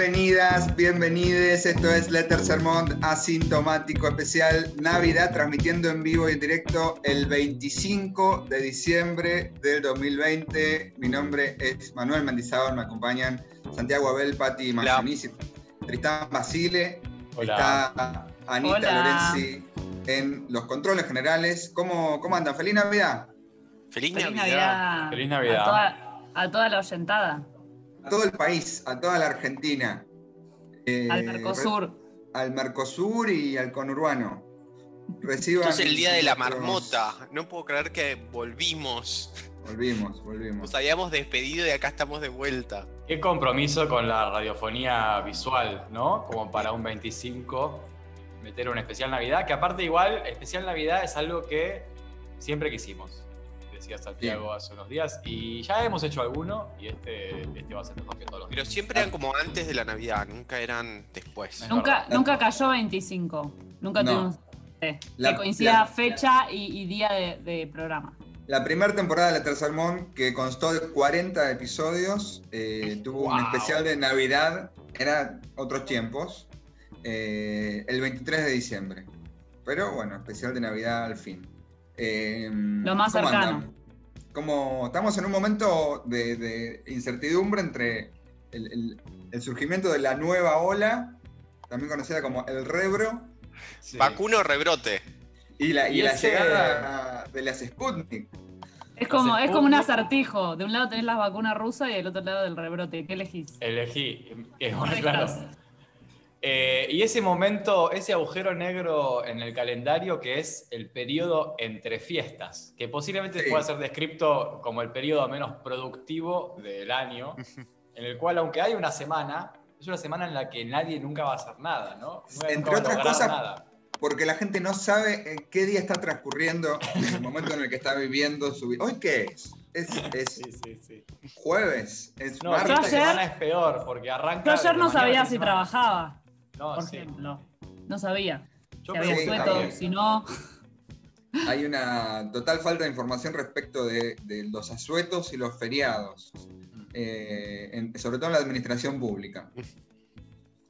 Bienvenidas, bienvenides. Esto es Letter Sermont Asintomático Especial Navidad, transmitiendo en vivo y en directo el 25 de diciembre del 2020. Mi nombre es Manuel Mendizábal, me acompañan Santiago Abel, Pati Mazzonici, Tristán Basile, Hola. está Anita Hola. Lorenzi en los controles generales. ¿Cómo, cómo andan? ¡Feliz Navidad! Feliz, Feliz Navidad. Navidad. Feliz Navidad. A toda, a toda la oyentada. A todo el país, a toda la Argentina. Eh, Al Mercosur. al Mercosur y al conurbano. Reciban Esto es el día de la marmota. No puedo creer que volvimos. Volvimos, volvimos. Nos habíamos despedido y acá estamos de vuelta. Qué compromiso con la radiofonía visual, ¿no? Como para un 25 meter un especial Navidad, que aparte igual, especial Navidad es algo que siempre quisimos, decía Santiago hace unos días, y ya hemos hecho alguno, y este, este va a ser mejor que todos los Pero siempre eran como antes de la Navidad, nunca eran después. Es Nunca, nunca cayó 25. Nunca No. tuvimos eh, La- que coincida la- fecha y, y día de, de programa. La primera temporada de La Tercer Salmón, que constó de 40 episodios, eh, tuvo un Wow. especial de Navidad, eran otros tiempos, eh, el 23 de diciembre. Pero bueno, especial de Navidad al fin. Eh, Lo más ¿cómo cercano. andan? Como estamos en un momento de, de incertidumbre entre el, el- el surgimiento de la nueva ola, también conocida como el rebro, Sí. Vacuno rebrote. y la, y Y la ese- llegada de las Sputnik. Es como, es como un acertijo. De un lado tenés la vacuna rusa y del otro lado del rebrote. ¿Qué elegís? Elegí, eh, bueno, claro. Eh, y ese momento, ese agujero negro en el calendario que es el periodo entre fiestas, que posiblemente Sí. pueda ser descrito como el periodo menos productivo del año, en el cual aunque hay una semana, es una semana en la que nadie nunca va a hacer nada, ¿no? Nunca Entre va a otras cosas, nada. porque la gente no sabe en qué día está transcurriendo en el momento en el que está viviendo su vida. ¿Hoy qué es? ¿Es, es Sí, sí, sí. jueves? ¿Es No, martes? ayer- semana es peor porque arranca. Yo ayer no sabía si semana. trabajaba, No, por sí. ejemplo. No sabía. Yo si había sueto, si no. Hay una total falta de información respecto de, de los asuetos y los feriados, eh, en- sobre todo en la administración pública,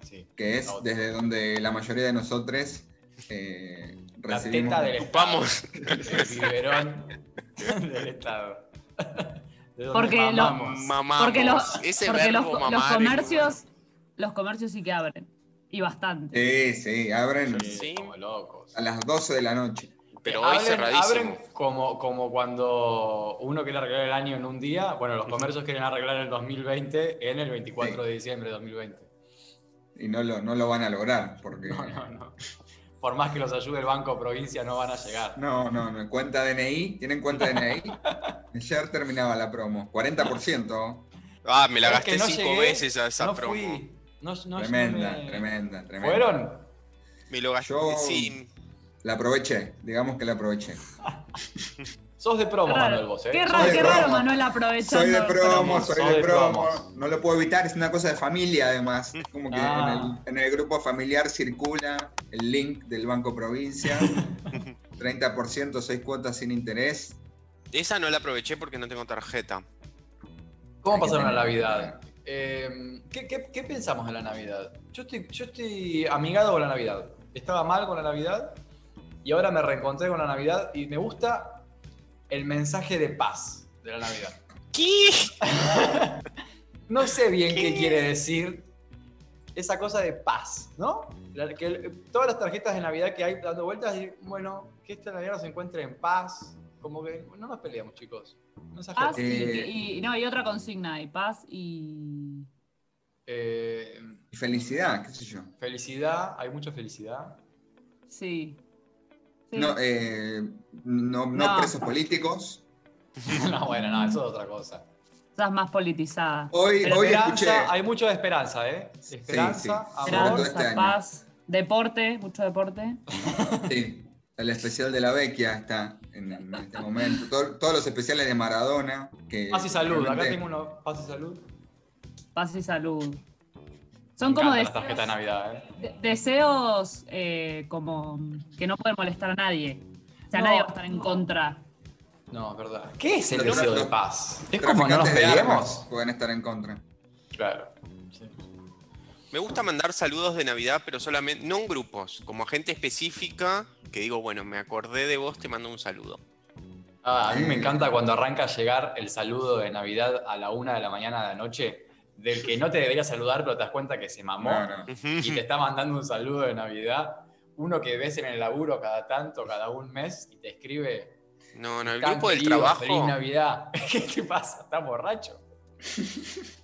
Sí. que es No, desde donde la mayoría de nosotros eh, La recibimos. teta del Ocupamos. Estado. El biberón del Estado. De Porque lo- mamamos. Mamamos. Porque los, Ese porque los, verbo los comercios, los comercios sí que abren. Y bastante. Sí, sí, abren Sí, como locos. a las 12 de la noche. Pero hoy abren, cerradísimo. abren como, como cuando uno quiere arreglar el año en un día. Bueno, los comercios quieren arreglar el 2020 en el 24 de diciembre de 2020. Y no lo, no lo van a lograr, porque... No, no, no. Por más que los ayude el Banco Provincia, no van a llegar. No, no, no. Cuenta DNI. ¿Tienen cuenta DNI? Ayer terminaba la promo. 40%. Ah, me la Es gasté no cinco llegué, veces a esa no promo. fui. No, no- Tremenda, me- tremenda, tremenda. ¿Fueron? Me lo gasté Yo- sin. La aproveché. Digamos que la aproveché. Sos de promo, raro, Manuel, vos, ¿eh? qué raro, qué raro Manuel aprovechando. Soy de promo, soy de de promo. promos. No lo puedo evitar. Es una cosa de familia, además. Es como que Ah. en, el, en el grupo familiar circula el link del Banco Provincia. 30%, 6 cuotas sin interés. Esa no la aproveché porque no tengo tarjeta. ¿Cómo Hay pasaron la Navidad? Eh, ¿qué, qué, qué pensamos de la Navidad? Yo estoy, yo estoy amigado con la Navidad. Estaba mal con la Navidad y ahora me reencontré con la Navidad y me gusta el mensaje de paz de la Navidad. ¿Qué? No sé bien qué, ¿Qué? quiere decir esa cosa de paz, ¿no? Que todas las tarjetas de Navidad que hay dando vueltas, y, bueno, que esta Navidad se encuentre en paz, como que no nos peleamos, chicos. Paz y, Eh, y- no, y otra consigna, y paz y. Eh, Y felicidad, qué sé yo. felicidad, hay mucha felicidad. Sí. Sí. No, eh, no, no No. presos políticos. no, bueno, no, eso es otra cosa. estás más politizada. Hoy, Pero hoy escuché. hay mucho de esperanza, ¿eh? Esperanza, sí. amor. Esperanza, este año. paz, deporte, mucho deporte. Sí, el especial de la Vecchia está en, en este momento. Todo- todos los especiales de Maradona. Que Paz y salud. Acá tengo uno. Paz y salud. Paz y salud. Me Son como deseos, de Navidad, ¿eh? de- deseos eh, como que no pueden molestar a nadie. O sea, No, nadie va a estar en no. contra. No, es verdad. ¿Qué es el deseo de paz? ¿Es como no nos peleemos? pueden estar en contra. Claro. sí. Me gusta mandar saludos de Navidad, pero solamente, no en grupos, como a gente específica que digo, bueno, me acordé de vos, te mando un saludo. Ah, a mí me encanta cuando arranca a llegar el saludo de Navidad a la una de la mañana de la noche, del que no te debería saludar, pero te das cuenta que se mamó No, no. y te está mandando un saludo de Navidad. Uno que ves en el laburo cada tanto, cada un mes, y te escribe. No, no, el "Tan grupo del trabajo. Feliz Navidad. ¿Qué te pasa? ¿Estás borracho?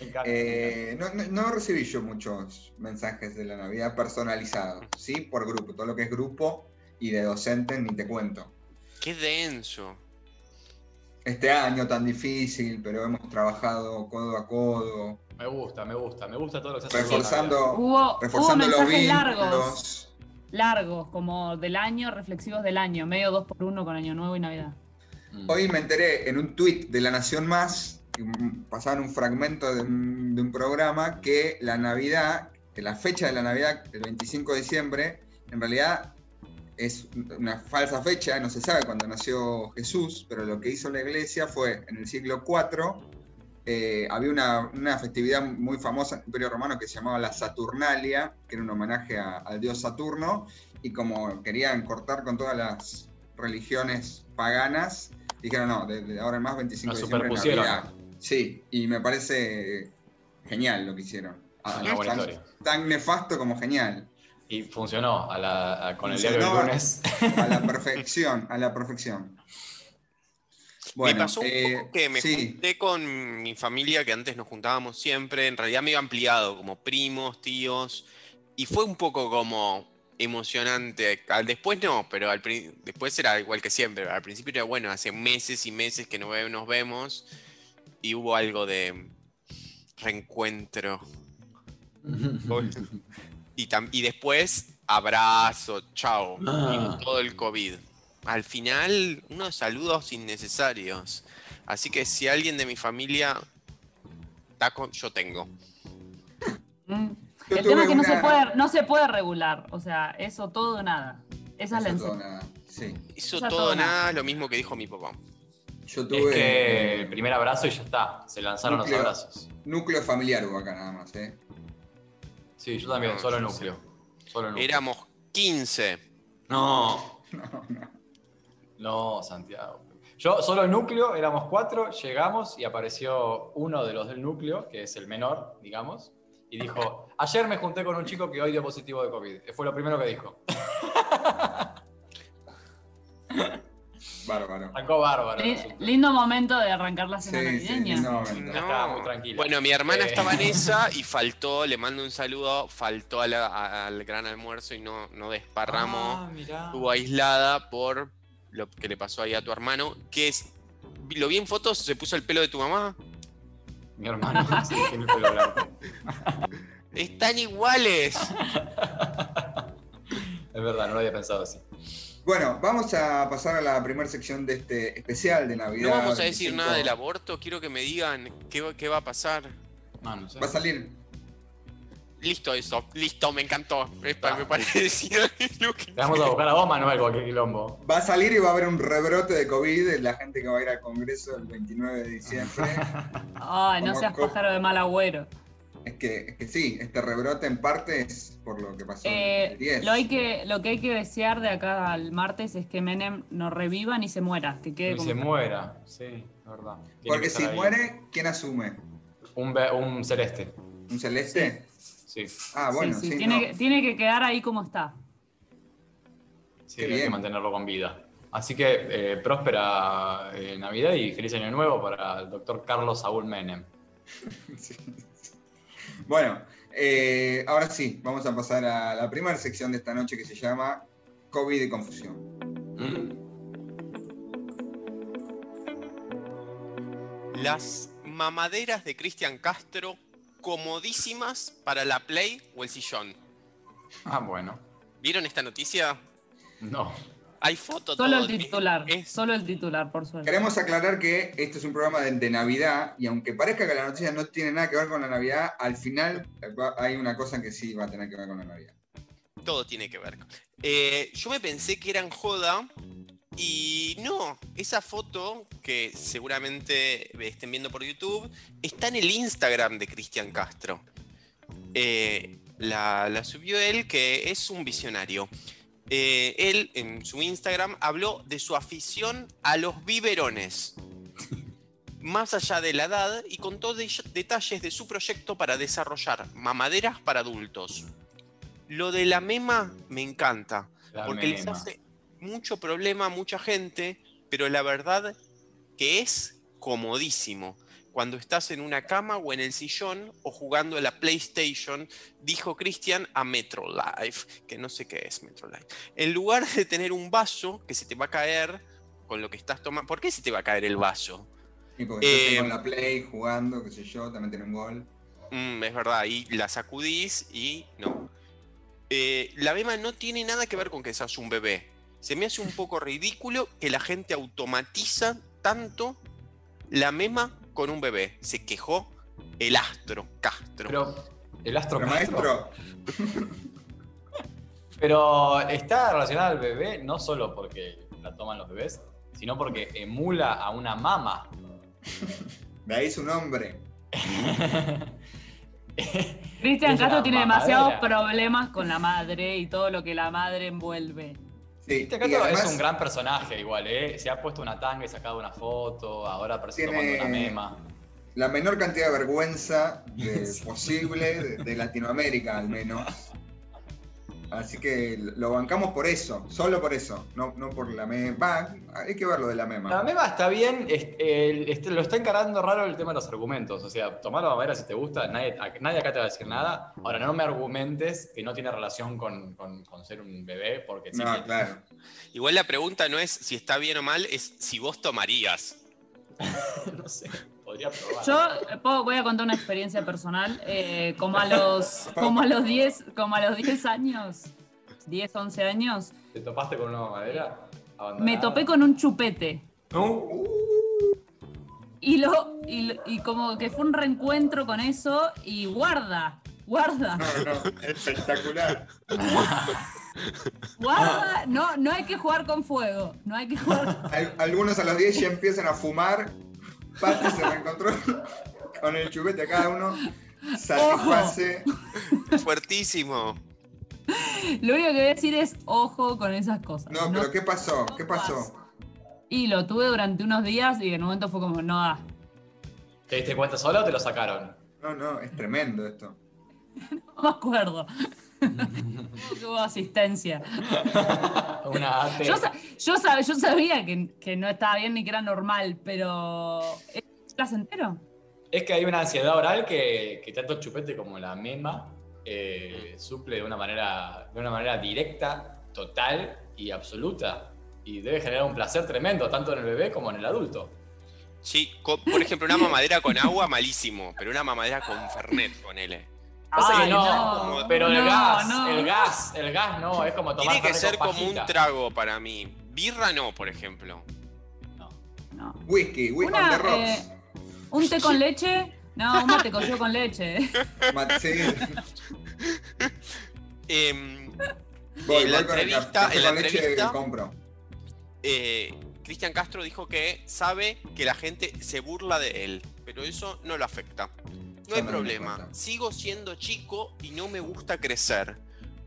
Encanta. Eh, no, no- no recibí yo muchos mensajes de la Navidad personalizados, ¿sí? Por grupo. Todo lo que es grupo y de docentes ni te cuento. Qué denso. Este año tan difícil, pero hemos trabajado codo a codo, Me gusta, me gusta, me gusta todo lo que se hace. reforzando, Hubo, reforzando hubo los mensajes vínculos. largos, largos, como del año, reflexivos del año, medio dos por uno con Año Nuevo y Navidad. Mm. Hoy me enteré en un tuit de La Nación Más, pasaban un fragmento de un, de un programa, que la Navidad, que la fecha de la Navidad, el 25 de diciembre, en realidad es una falsa fecha, no se sabe cuándo nació Jesús, pero lo que hizo la iglesia fue, en el siglo IV, eh, había una, una festividad muy famosa en el Imperio Romano que se llamaba la Saturnalia, que era un homenaje a- al dios Saturno, y como querían cortar con todas las religiones paganas, dijeron no, de, de ahora en más 25 Nos de diciembre. Navidad. Sí, y me parece genial lo que hicieron. Ah, Una buena tan, historia. tan nefasto como genial. Y funcionó a la- a- con el diario del lunes. A la perfección, a la perfección. me pasó un eh, poco que me sí, junté con mi familia, que antes nos juntábamos siempre, en realidad me iba ampliado, como primos, tíos, y fue un poco como emocionante. Al después no, pero al después era igual que siempre. Al principio era bueno, hace meses y meses que no nos vemos, y hubo algo de reencuentro. Y, tam- y después, abrazo, chao. Ah. Y todo el COVID. Al final, unos saludos innecesarios. Así que si alguien de mi familia está con- yo tengo. Mm. Yo El tema es que no, se puede, no se puede regular. O sea, eso todo nada. Esa es la Eso todo nada, Sí. Todo nada, lo mismo que dijo mi papá. Yo Es tuve que el primer abrazo y ya está. Se lanzaron Núcleo. los abrazos. núcleo familiar hubo acá nada más, ¿eh? Sí, yo también, No, solo yo núcleo. Solo núcleo. Éramos 15. No, No, no. no, Santiago. Yo, solo núcleo, éramos cuatro, llegamos y apareció uno de los del núcleo, que es el menor, digamos, y dijo, ayer me junté con un chico que hoy dio positivo de COVID. Fue lo primero que dijo. Bárbaro. Arrancó bárbaro. lindo momento de arrancar la cena Sí, sí. No. Estaba muy tranquila. Bueno, mi hermana Eh. estaba en esa y faltó, le mando un saludo, faltó a la- a- al gran almuerzo y no, no desparramó. Ah, mirá. Estuvo aislada por lo que le pasó ahí a tu hermano, que es, lo vi en fotos, se puso el pelo de tu mamá. Mi hermano sí, tiene el pelo blanco. Están iguales. Es verdad, no lo había pensado así. Bueno, vamos a pasar a la primera sección de este especial de Navidad. No vamos a decir 25. nada del aborto, quiero que me digan qué, va- qué va a pasar. No sé. Va a salir. Listo eso, listo, me encantó. Ah. me que- Te vamos a buscar a vos, Manuel, cualquier quilombo. Va a salir y va a haber un rebrote de COVID la gente que va a ir al Congreso el 29 de diciembre. Ay, no seas pájaro de mal agüero. Es, que, es que sí, este rebrote en parte es por lo que pasó Eh, el 10. lo, hay que, lo que hay que desear de acá al martes es que Menem no reviva ni se muera. Que quede Y como se muera, sí, es verdad. Tiene Porque si ahí. muere, ¿quién asume? Un, un celeste, ¿Un celeste? sí. Ah, bueno, Sí, sí. sí, tiene, no. que, tiene que quedar ahí como está. Sí, hay que mantenerlo con vida. Así que eh, próspera eh, Navidad y feliz año nuevo para el doctor Carlos Saúl Menem. Bueno, eh, ahora sí, vamos a pasar a la primera sección de esta noche que se llama COVID y confusión. Las mamaderas de Cristian Castro comodísimas para la Play o el sillón. Ah, bueno. ¿Vieron esta noticia? No. Hay fotos. Solo todo. el titular. Es- Solo el titular, por suerte. Queremos aclarar que este es un programa de, de Navidad y aunque parezca que la noticia no tiene nada que ver con la Navidad, al final hay una cosa que sí va a tener que ver con la Navidad. Todo tiene que ver. Eh, yo me pensé que eran joda y no, esa foto que seguramente estén viendo por YouTube está en el Instagram de Cristian Castro. Eh, la, la subió él, que es un visionario. Eh, él en su Instagram habló de su afición a los biberones. Más allá de la edad y contó de- detalles de su proyecto para desarrollar mamaderas para adultos. Lo de la mema me encanta, La porque les mema. hace mucho problema a mucha gente, pero la verdad que es comodísimo. Cuando estás en una cama o en el sillón o jugando a la PlayStation, dijo Cristian a MetroLife, que no sé qué es MetroLife. En lugar de tener un vaso que se te va a caer con lo que estás tomando. ¿Por qué se te va a caer el vaso? Y porque yo Eh, tengo en la Play jugando, qué sé yo, también tiene un gol. Mm, es verdad, y la sacudís y no. Eh, la mema no tiene nada que ver con que seas un bebé. Se me hace un poco ridículo que la gente automatiza tanto la mema con un bebé. Se quejó el astro Castro. Pero el astro Pero Castro- maestro, Pero está relacionada al bebé no solo porque la toman los bebés, sino porque emula a una mama. de ahí su nombre. Cristian Castro tiene demasiados problemas con la madre y todo lo que la madre envuelve. Sí, Este además es un gran personaje igual, ¿eh? Se ha puesto una tanga y sacado una foto, ahora aparece tomando una mema. la menor cantidad de vergüenza de- Sí. posible de, de Latinoamérica al menos. Así que lo bancamos por eso, solo por eso, no, no por la mema. Hay que ver lo de la mema. La mema está bien, el- este, lo está encarando raro el tema de los argumentos. O sea, tomar la mamera si te gusta, nadie, a- nadie acá te va a decir nada. Ahora, no me argumentes que no tiene relación con, con- con ser un bebé, porque sí No, claro. Igual la pregunta no es si está bien o mal, es si vos tomarías. no sé, podría probar. Yo eh, puedo- voy a contar una experiencia personal. eh, como, a los, como, a los 10, como a los 10 años, 10, 11 años, ¿Te topaste con una mamadera? me topé con un chupete. No. Y, lo, y, como que fue un reencuentro con eso y guarda, guarda, No, no, espectacular. guarda. No, no hay que jugar con fuego, no hay que jugar. Al- algunos a los 10 ya empiezan a fumar. Pati se reencontró con el chupete a cada uno. Satisface. Fuertísimo. Lo único que voy a decir es ojo con esas cosas. No, pero ¿qué pasó? ¿Qué pasó? Y lo tuve durante unos días y en un momento fue como, no da. ¿Te diste cuenta solo o te lo sacaron? No, no, es tremendo esto. No me acuerdo. Que hubo asistencia. Una AT. Yo, sa- yo, sab- yo sabía que, que no estaba bien ni que era normal, pero. ¿Es placentero? Es que hay una ansiedad oral que, que tanto el chupete como la mema eh, suple de una, manera, de una manera directa, total y absoluta. Y debe generar un placer tremendo, tanto en el bebé como en el adulto. Sí, por ejemplo, una mamadera con agua, malísimo. Pero una mamadera con Fernet, ponele. Pasa que Ay, no, no, pero el no, gas, no. el gas, el gas no, es como tomar Tiene que ser con como un trago para mí. Birra no, por ejemplo. No. No. Whisky, whisky Una, on the rocks. eh, ¿Un té con leche? No, un mate cocido con leche. Em, Voy, en la voy entrevista, en la entrevista compro. eh, Cristian Castro dijo que sabe que la gente se burla de él, pero eso no lo afecta. No hay problema. Sigo siendo chico y no me gusta crecer.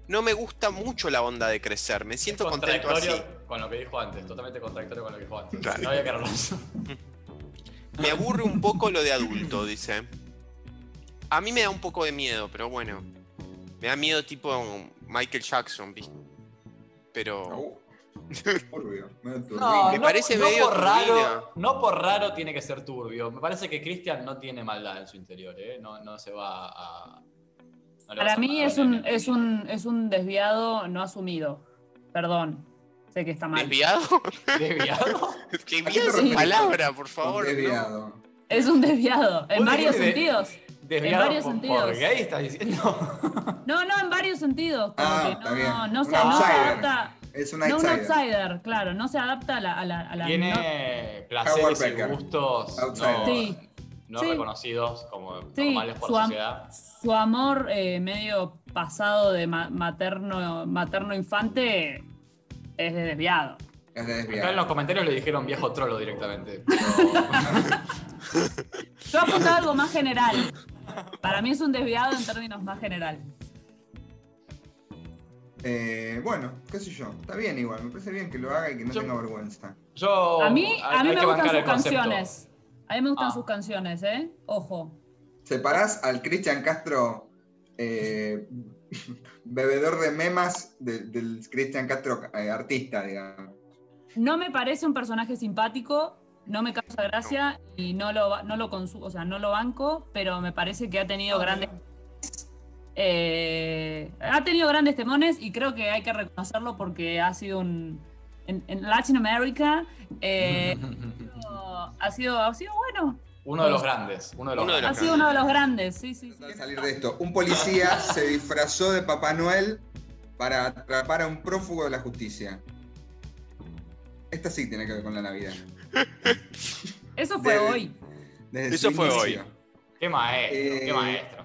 No me gusta mucho la onda de crecer. Me siento Es contento así. con lo que dijo antes, totalmente contradictorio con lo que dijo antes. Claro. No había. Me aburre un poco lo de adulto, dice. A mí me da un poco de miedo, pero bueno. Me da miedo tipo Michael Jackson, ¿viste? Pero... Turbio, medio turbio. No, Me no, parece no medio por turbina. raro, no por raro tiene que ser turbio. Me parece que Cristian no tiene maldad en su interior, ¿eh? No, no se va a. no Para a mí es un, es, un, es un desviado no asumido. Perdón. Sé que está mal. ¿Desviado? ¿Desviado? que ¿A qué bien te esa refieres palabra, por Un favor. ¿no? desviado. Es un desviado, en varios de- sentidos. Desviado varios por, sentidos. por gay, estás diciendo. No, no, en varios sentidos. Como Ah, que está bien. no, no, se, no se outsider. adapta. Es un No un outsider. outsider, claro, no se adapta a la. A la, a la no- Tiene Howard placeres y gustos Outsider. no, Sí. no Sí. reconocidos como Sí, normales por su, la am- sociedad. su amor eh, medio pasado de ma- materno, materno infante es de desviado. Es de Acá en los comentarios le dijeron viejo trolo directamente. pero- Yo apuntaba algo más general. Para mí es un desviado en términos más general. Eh, bueno, qué sé yo. Está bien igual. Me parece bien que lo haga y que no Yo- tenga vergüenza. Yo, A mí, a mí me gustan sus canciones. A mí me gustan Ah. sus canciones, ¿eh? Ojo. ¿Separás al Cristian Castro eh, bebedor de memas de- del Cristian Castro eh, artista, digamos? No me parece un personaje simpático, no me causa gracia y no lo, no lo consumo, o sea, no lo banco, pero me parece que ha tenido grandes. Eh, ha tenido grandes temones y creo que hay que reconocerlo porque ha sido un. En, en Latinoamérica eh, ha, sido, ha sido bueno. Uno de los grandes. Uno de los Uno de Ha grandes. sido uno de los grandes, sí, sí. salir de esto. Un policía se disfrazó de Papá Noel para atrapar a un prófugo de la justicia. Esta sí tiene que ver con la Navidad. Eso fue Desde- hoy. Desde Eso fue inicio. hoy. Qué maestro, Eh, qué maestro.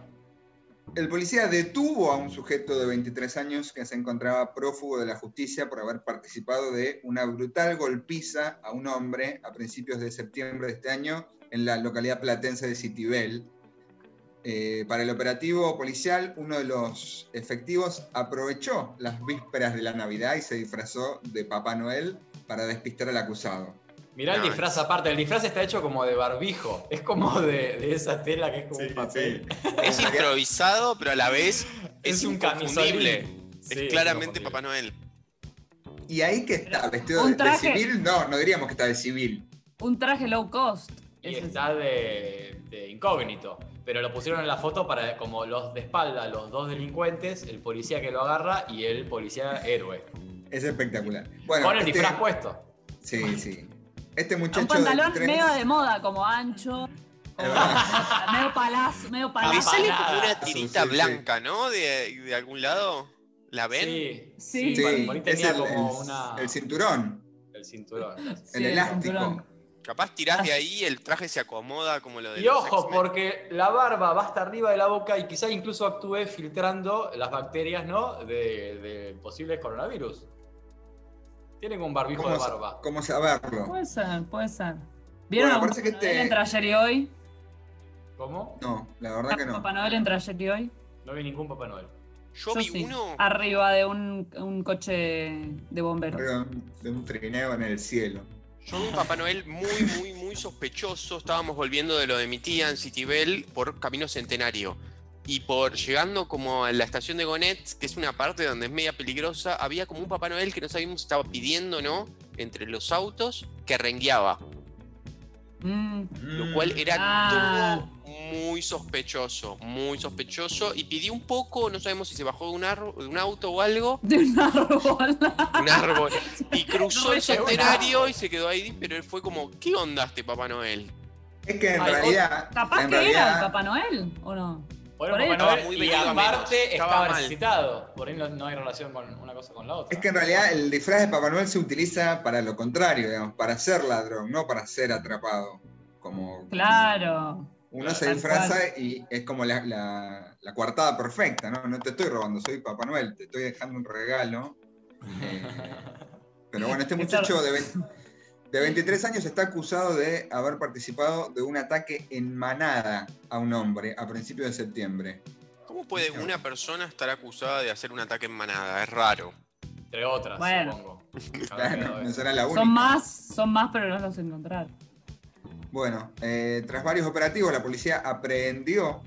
El policía detuvo a un sujeto de 23 años que se encontraba prófugo de la justicia por haber participado de una brutal golpiza a un hombre a principios de septiembre de este año en la localidad platense de Citibel. Eh, para el operativo policial, uno de los efectivos aprovechó las vísperas de la Navidad y se disfrazó de Papá Noel para despistar al acusado. Mirá el disfraz aparte, el disfraz está hecho como de barbijo. Es como de, de esa tela que es como Sí, un papel. Es improvisado, pero a la vez es, Es un inconfundible. Sí, es es claramente. Papá Noel. ¿Y ahí que está? ¿Vestido Un de, civil? No, no diríamos que está de civil. Un traje low cost. Y Ese está de, de incógnito. Pero lo pusieron en la foto para como los de espalda, los dos delincuentes, el policía que lo agarra y el policía héroe. Es espectacular. Bueno, Con el este- disfraz puesto. Sí, sí. Este Un muchacho pantalón de 23 medio de moda, como ancho, medio palazo, medio palazo. sale nada. como una tirita sí, sí. blanca, ¿no? De, de algún lado. ¿La ven? Sí, Sí. sí. Sí, por ahí es tenía el, como el- una. el cinturón, el cinturón. Sí, el elástico. cinturón. Capaz tirás de ahí, el traje se acomoda como lo de Y los ojo, porque la barba va hasta arriba de la boca y quizá incluso actúe filtrando las bacterias, ¿no? De, de posibles coronavirus. Tiene como un barbijo de ¿Cómo, sa- barba. cómo saberlo? Puede ser, puede ser. ¿Vieron Bueno, parece que Papá Noel este- entre ayer y hoy? ¿Cómo? No, la verdad que no. Papá Noel entre ayer y hoy. No vi ningún Papá Noel. Yo vi sí. uno. Arriba de un, un coche de bomberos. Arriba De un trineo en el cielo. Yo vi un Papá Noel muy, muy, muy sospechoso. Estábamos volviendo de lo de mi tía en Citibel por Camino Centenario. Y por llegando como a la estación de Gonet, que es una parte donde es media peligrosa, había como un Papá Noel que no sabíamos si estaba pidiendo, ¿no? Entre los autos, que rengueaba. Mm, Lo cual era Ah. todo muy sospechoso, muy sospechoso. Y pidió un poco, no sabemos si se bajó de un, arro- de un auto o algo, de un árbol. un árbol. Y cruzó el centenario y se quedó ahí, pero él fue como, ¿qué onda este Papá Noel? Es que en Ay, realidad. Capaz en que realidad, era el Papá Noel, ¿o no? Bueno, Por ahí Papá estaba Noel muy y aparte estaba necesitado. Por ahí no, no hay relación con una cosa con la otra. Es que en realidad el disfraz de Papá Noel se utiliza para lo contrario, digamos, para ser ladrón, no para ser atrapado. Como Claro. uno se disfraza y es como la, la- la coartada perfecta, ¿no? No te estoy robando, soy Papá Noel, te estoy dejando un regalo. Eh, pero bueno, este muchacho de, ve- de 23 años está acusado de haber participado de un ataque en manada a un hombre a principios de septiembre. ¿Cómo puede una persona estar acusada de hacer un ataque en manada? Es raro. Entre otras, Bueno. supongo. Claro, no será la única. Son más, son más, pero no los encontraron. Bueno, eh, tras varios operativos, la policía aprehendió.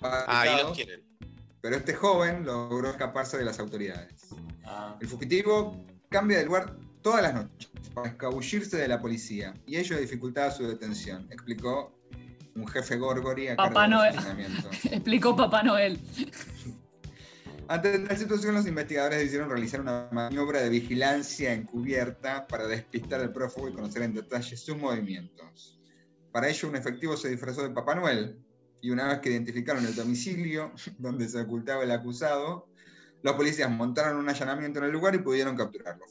Ah, los tienen. pero este joven logró escaparse de las autoridades. Ah. El fugitivo cambia de lugar todas las noches para escabullirse de la policía y ello dificultaba su detención, explicó un jefe Gorgori a Papá Noel. Explicó Papá Noel. Ante tal situación, los investigadores decidieron realizar una maniobra de vigilancia encubierta para despistar al prófugo y conocer en detalle sus movimientos. Para ello, un efectivo se disfrazó de Papá Noel y una vez que identificaron el domicilio donde se ocultaba el acusado, los policías montaron un allanamiento en el lugar y pudieron capturarlo.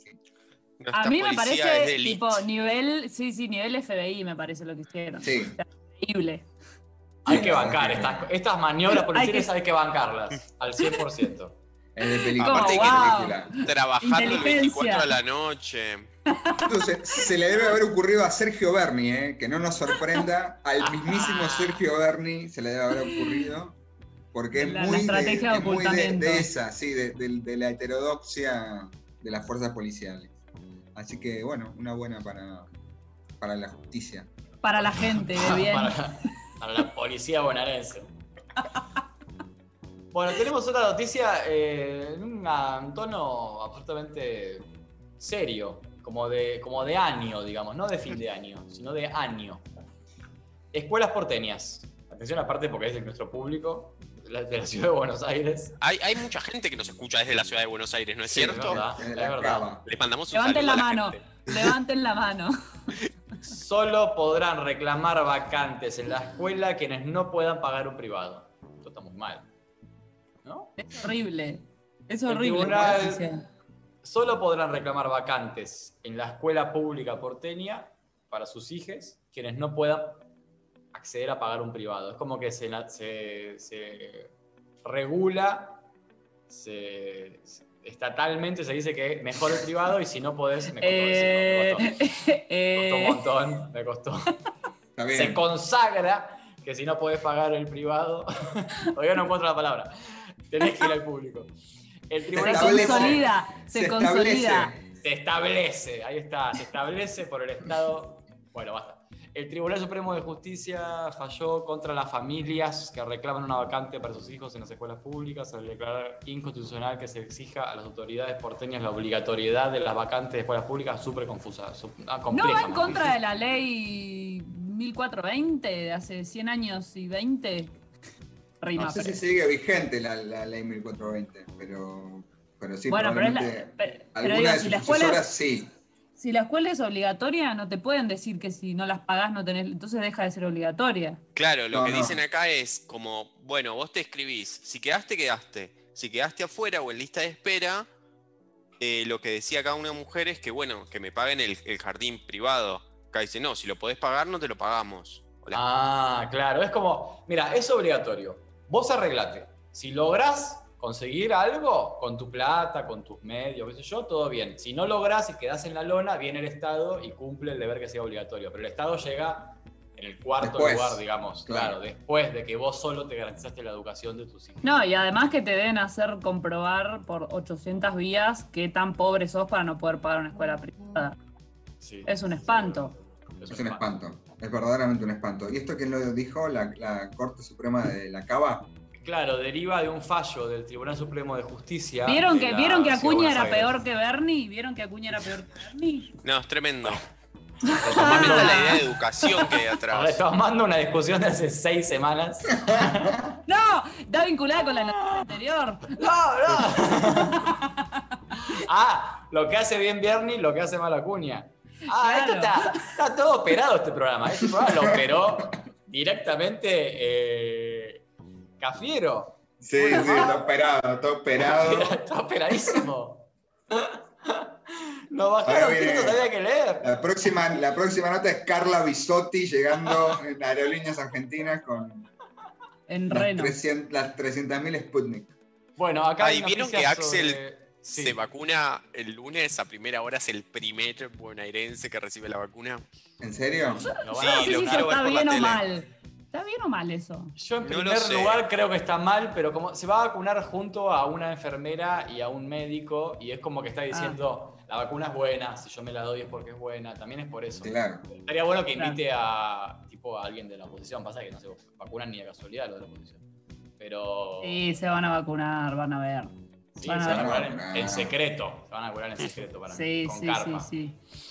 A mí me parece tipo nivel, sí, sí, nivel FBI me parece lo que hicieron. Sí. Increíble. Hay que bancar estas, estas maniobras policiales, que- hay que bancarlas al 100%. Es de película. Aparte de wow. película. Trabajando el Inteligencia. 24 de la noche. Entonces, se le debe haber ocurrido a Sergio Berni, ¿eh? que no nos sorprenda, al mismísimo Sergio Berni se le debe haber ocurrido, porque es La- la muy, de, estrategia de es muy de- ocultamiento. de esa, sí, de, de- de la heterodoxia de las fuerzas policiales. Así que, bueno, una buena para, para la justicia. Para la gente, de bien. para, para la policía bonaerense. Bueno, tenemos otra noticia eh, en un tono absolutamente serio, como de, como de año, digamos, no de fin de año, sino de año. Escuelas porteñas. Atención aparte porque es de nuestro público, la, de la ciudad de Buenos Aires. Hay, hay mucha gente que nos escucha desde la ciudad de Buenos Aires, ¿no es Sí, cierto? es verdad, Es verdad. cava. Les mandamos un Levanten la a mano. gente. Levanten la mano. Solo podrán reclamar vacantes en la escuela quienes no puedan pagar un privado. Esto está muy mal. ¿No? Es horrible. Es horrible. tribunal-. Solo podrán reclamar vacantes en la escuela pública porteña para sus hijos quienes no puedan acceder a pagar un privado. Es como que se, se- se regula, se- se- estatalmente se dice que mejor el privado y si no podés, me costó Eh, decirlo, me costó. Me eh, costó un montón, me costó. Está Se consagra que si no podés pagar el privado, todavía no encuentro la palabra, tenés que ir al público. El se tribunal consolida. Se, consolida. establece. se establece, ahí está, se establece por el Estado. Bueno, basta. El Tribunal Supremo de Justicia falló contra las familias que reclaman una vacante para sus hijos en las escuelas públicas al declarar inconstitucional que se exija a las autoridades porteñas la obligatoriedad de las vacantes de escuelas públicas, súper confusa, ah, ¿No compleja. va en contra de la ley 1420 de hace 100 años y 20? Rima. No sé si sigue vigente la, la ley 1420, pero, pero sí, bueno, pero, es la- pero- pero digo, de si sí. Si la escuela es obligatoria, no te pueden decir que si no las pagás no tenés, entonces deja de ser obligatoria. Claro, lo No, que no. dicen acá es como, bueno, vos te escribís, si quedaste, quedaste. Si quedaste afuera o en lista de espera, eh, lo que decía acá una mujer es que, bueno, que me paguen el, el jardín privado. Acá dice, no, si lo podés pagar, no te lo pagamos. Hola. Ah, claro, es como, mira, es obligatorio. Vos arreglate. Si lográs conseguir algo con tu plata, con tus medios, qué sé yo, todo bien. Si no lográs y quedás en la lona, viene el Estado y cumple el deber que sea obligatorio. Pero el Estado llega en el cuarto Después, lugar, digamos, claro. claro. después de que vos solo te garantizaste la educación de tus hijos. No, y además que te deben hacer comprobar por 800 vías qué tan pobre sos para no poder pagar una escuela privada. Sí, Es un sí, espanto. Es Es un espanto. Es verdaderamente un espanto. ¿Y esto quién lo dijo? ¿La, la Corte Suprema de la Cava? Claro, deriva de un fallo del Tribunal Supremo de Justicia. ¿Vieron de que, ¿vieron que Acuña era peor que Bernie? ¿Vieron que Acuña era peor que Bernie? No, es tremendo. Retomando Tremenda la idea de educación que hay atrás. Retomando una discusión de hace seis semanas. No, está vinculada con la noticia anterior. No, no. ah, lo que hace bien Bernie, lo que hace mal Acuña. Ah, esto está, está todo operado este programa. Este programa lo operó directamente eh, Cafiero. Sí, sí, está operado, está operado. está operadísimo. Nos Ahora bajaron viene- textos, había que leer. La próxima, la próxima nota es Carla Bisotti llegando en Aerolíneas Argentinas con En las Reno. 300 las 300.000 Sputnik. Bueno, acá hay Ay, ¿vieron que Axel sobre- Sí. Se vacuna el lunes a primera hora, es el primer bonaerense que recibe la vacuna. ¿En serio? Van Sí, No sé si eso ver está por la bien o tele. mal. ¿Está bien o mal eso? Yo en No primer lugar creo que está mal, pero como se va a vacunar junto a una enfermera y a un médico y es como que está diciendo, la vacuna es buena, si yo me la doy es porque es buena, también es por eso. Claro. Estaría bueno que Claro. invite a tipo a alguien de la oposición, pasa que no se vacunan ni de casualidad los de la oposición. Pero Sí, se van a vacunar, van a ver. sí, van a se van a vacunar en, en secreto, se van a vacunar en secreto para mí, Sí, con sí, carpa. sí, sí.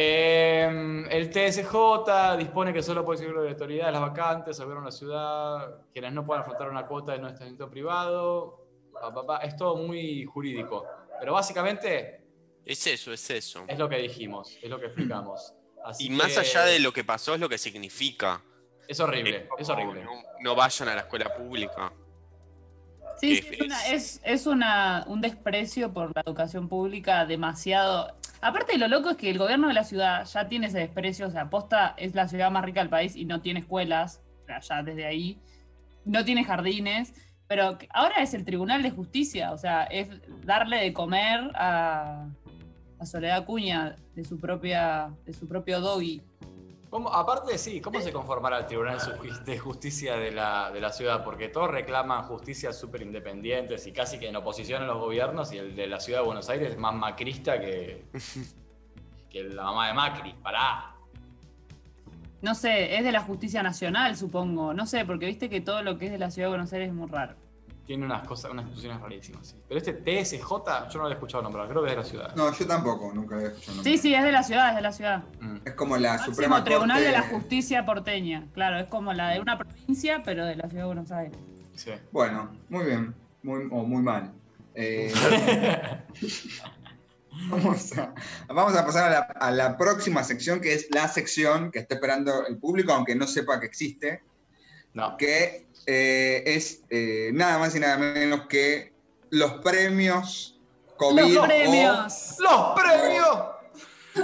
Eh, el TSJ dispone que solo puede seguir la autoridad de las vacantes, abrieron la ciudad, quienes no puedan afrontar una cuota de nuestro estacionamiento privado. pa, pa, pa. Es todo muy jurídico. Pero básicamente Es eso, es eso. es lo que dijimos, es lo que explicamos. Así Y más allá de lo que pasó, es lo que significa. Es horrible, es horrible. No, no vayan a la escuela pública. Sí, Es- sí, es, una- es, es una- un desprecio por la educación pública demasiado. Aparte, lo loco es que el gobierno de la ciudad ya tiene ese desprecio. O sea, Posta es la ciudad más rica del país y no tiene escuelas, ya desde ahí. No tiene jardines, pero ahora es el Tribunal de Justicia. O sea, es darle de comer a, a Soledad Cuña de su, propia, de su propio doggy. ¿Cómo- aparte, sí, ¿cómo se conformará el Tribunal de Justicia de la, de la ciudad? Porque todos reclaman justicias súper independientes y casi que en oposición a los gobiernos, y el de la ciudad de Buenos Aires es más macrista que, que la mamá de Macri. Pará. No sé, es de la justicia nacional, supongo. No sé, porque viste que todo lo que es de la ciudad de Buenos Aires es muy raro. Tiene unas cosas, unas instituciones rarísimas, sí. Pero este TSJ, yo no lo he escuchado nombrar, creo que es de la ciudad. No, yo tampoco, nunca había escuchado nombrar. Sí, sí, es de la ciudad, es de la ciudad. Mm. Es como la Máximo Suprema Tribunal Corte. de la Justicia porteña. Claro, es como la de una provincia, pero de la ciudad de Buenos Aires. Sí. Bueno, muy bien. Muy, o muy mal. Eh, vamos, a, vamos a pasar a la, a la próxima sección, que es la sección que está esperando el público, aunque no sepa que existe, No. que eh, es eh, nada más y nada menos que los premios COVID. ¡Los o, premios! ¡Los premios!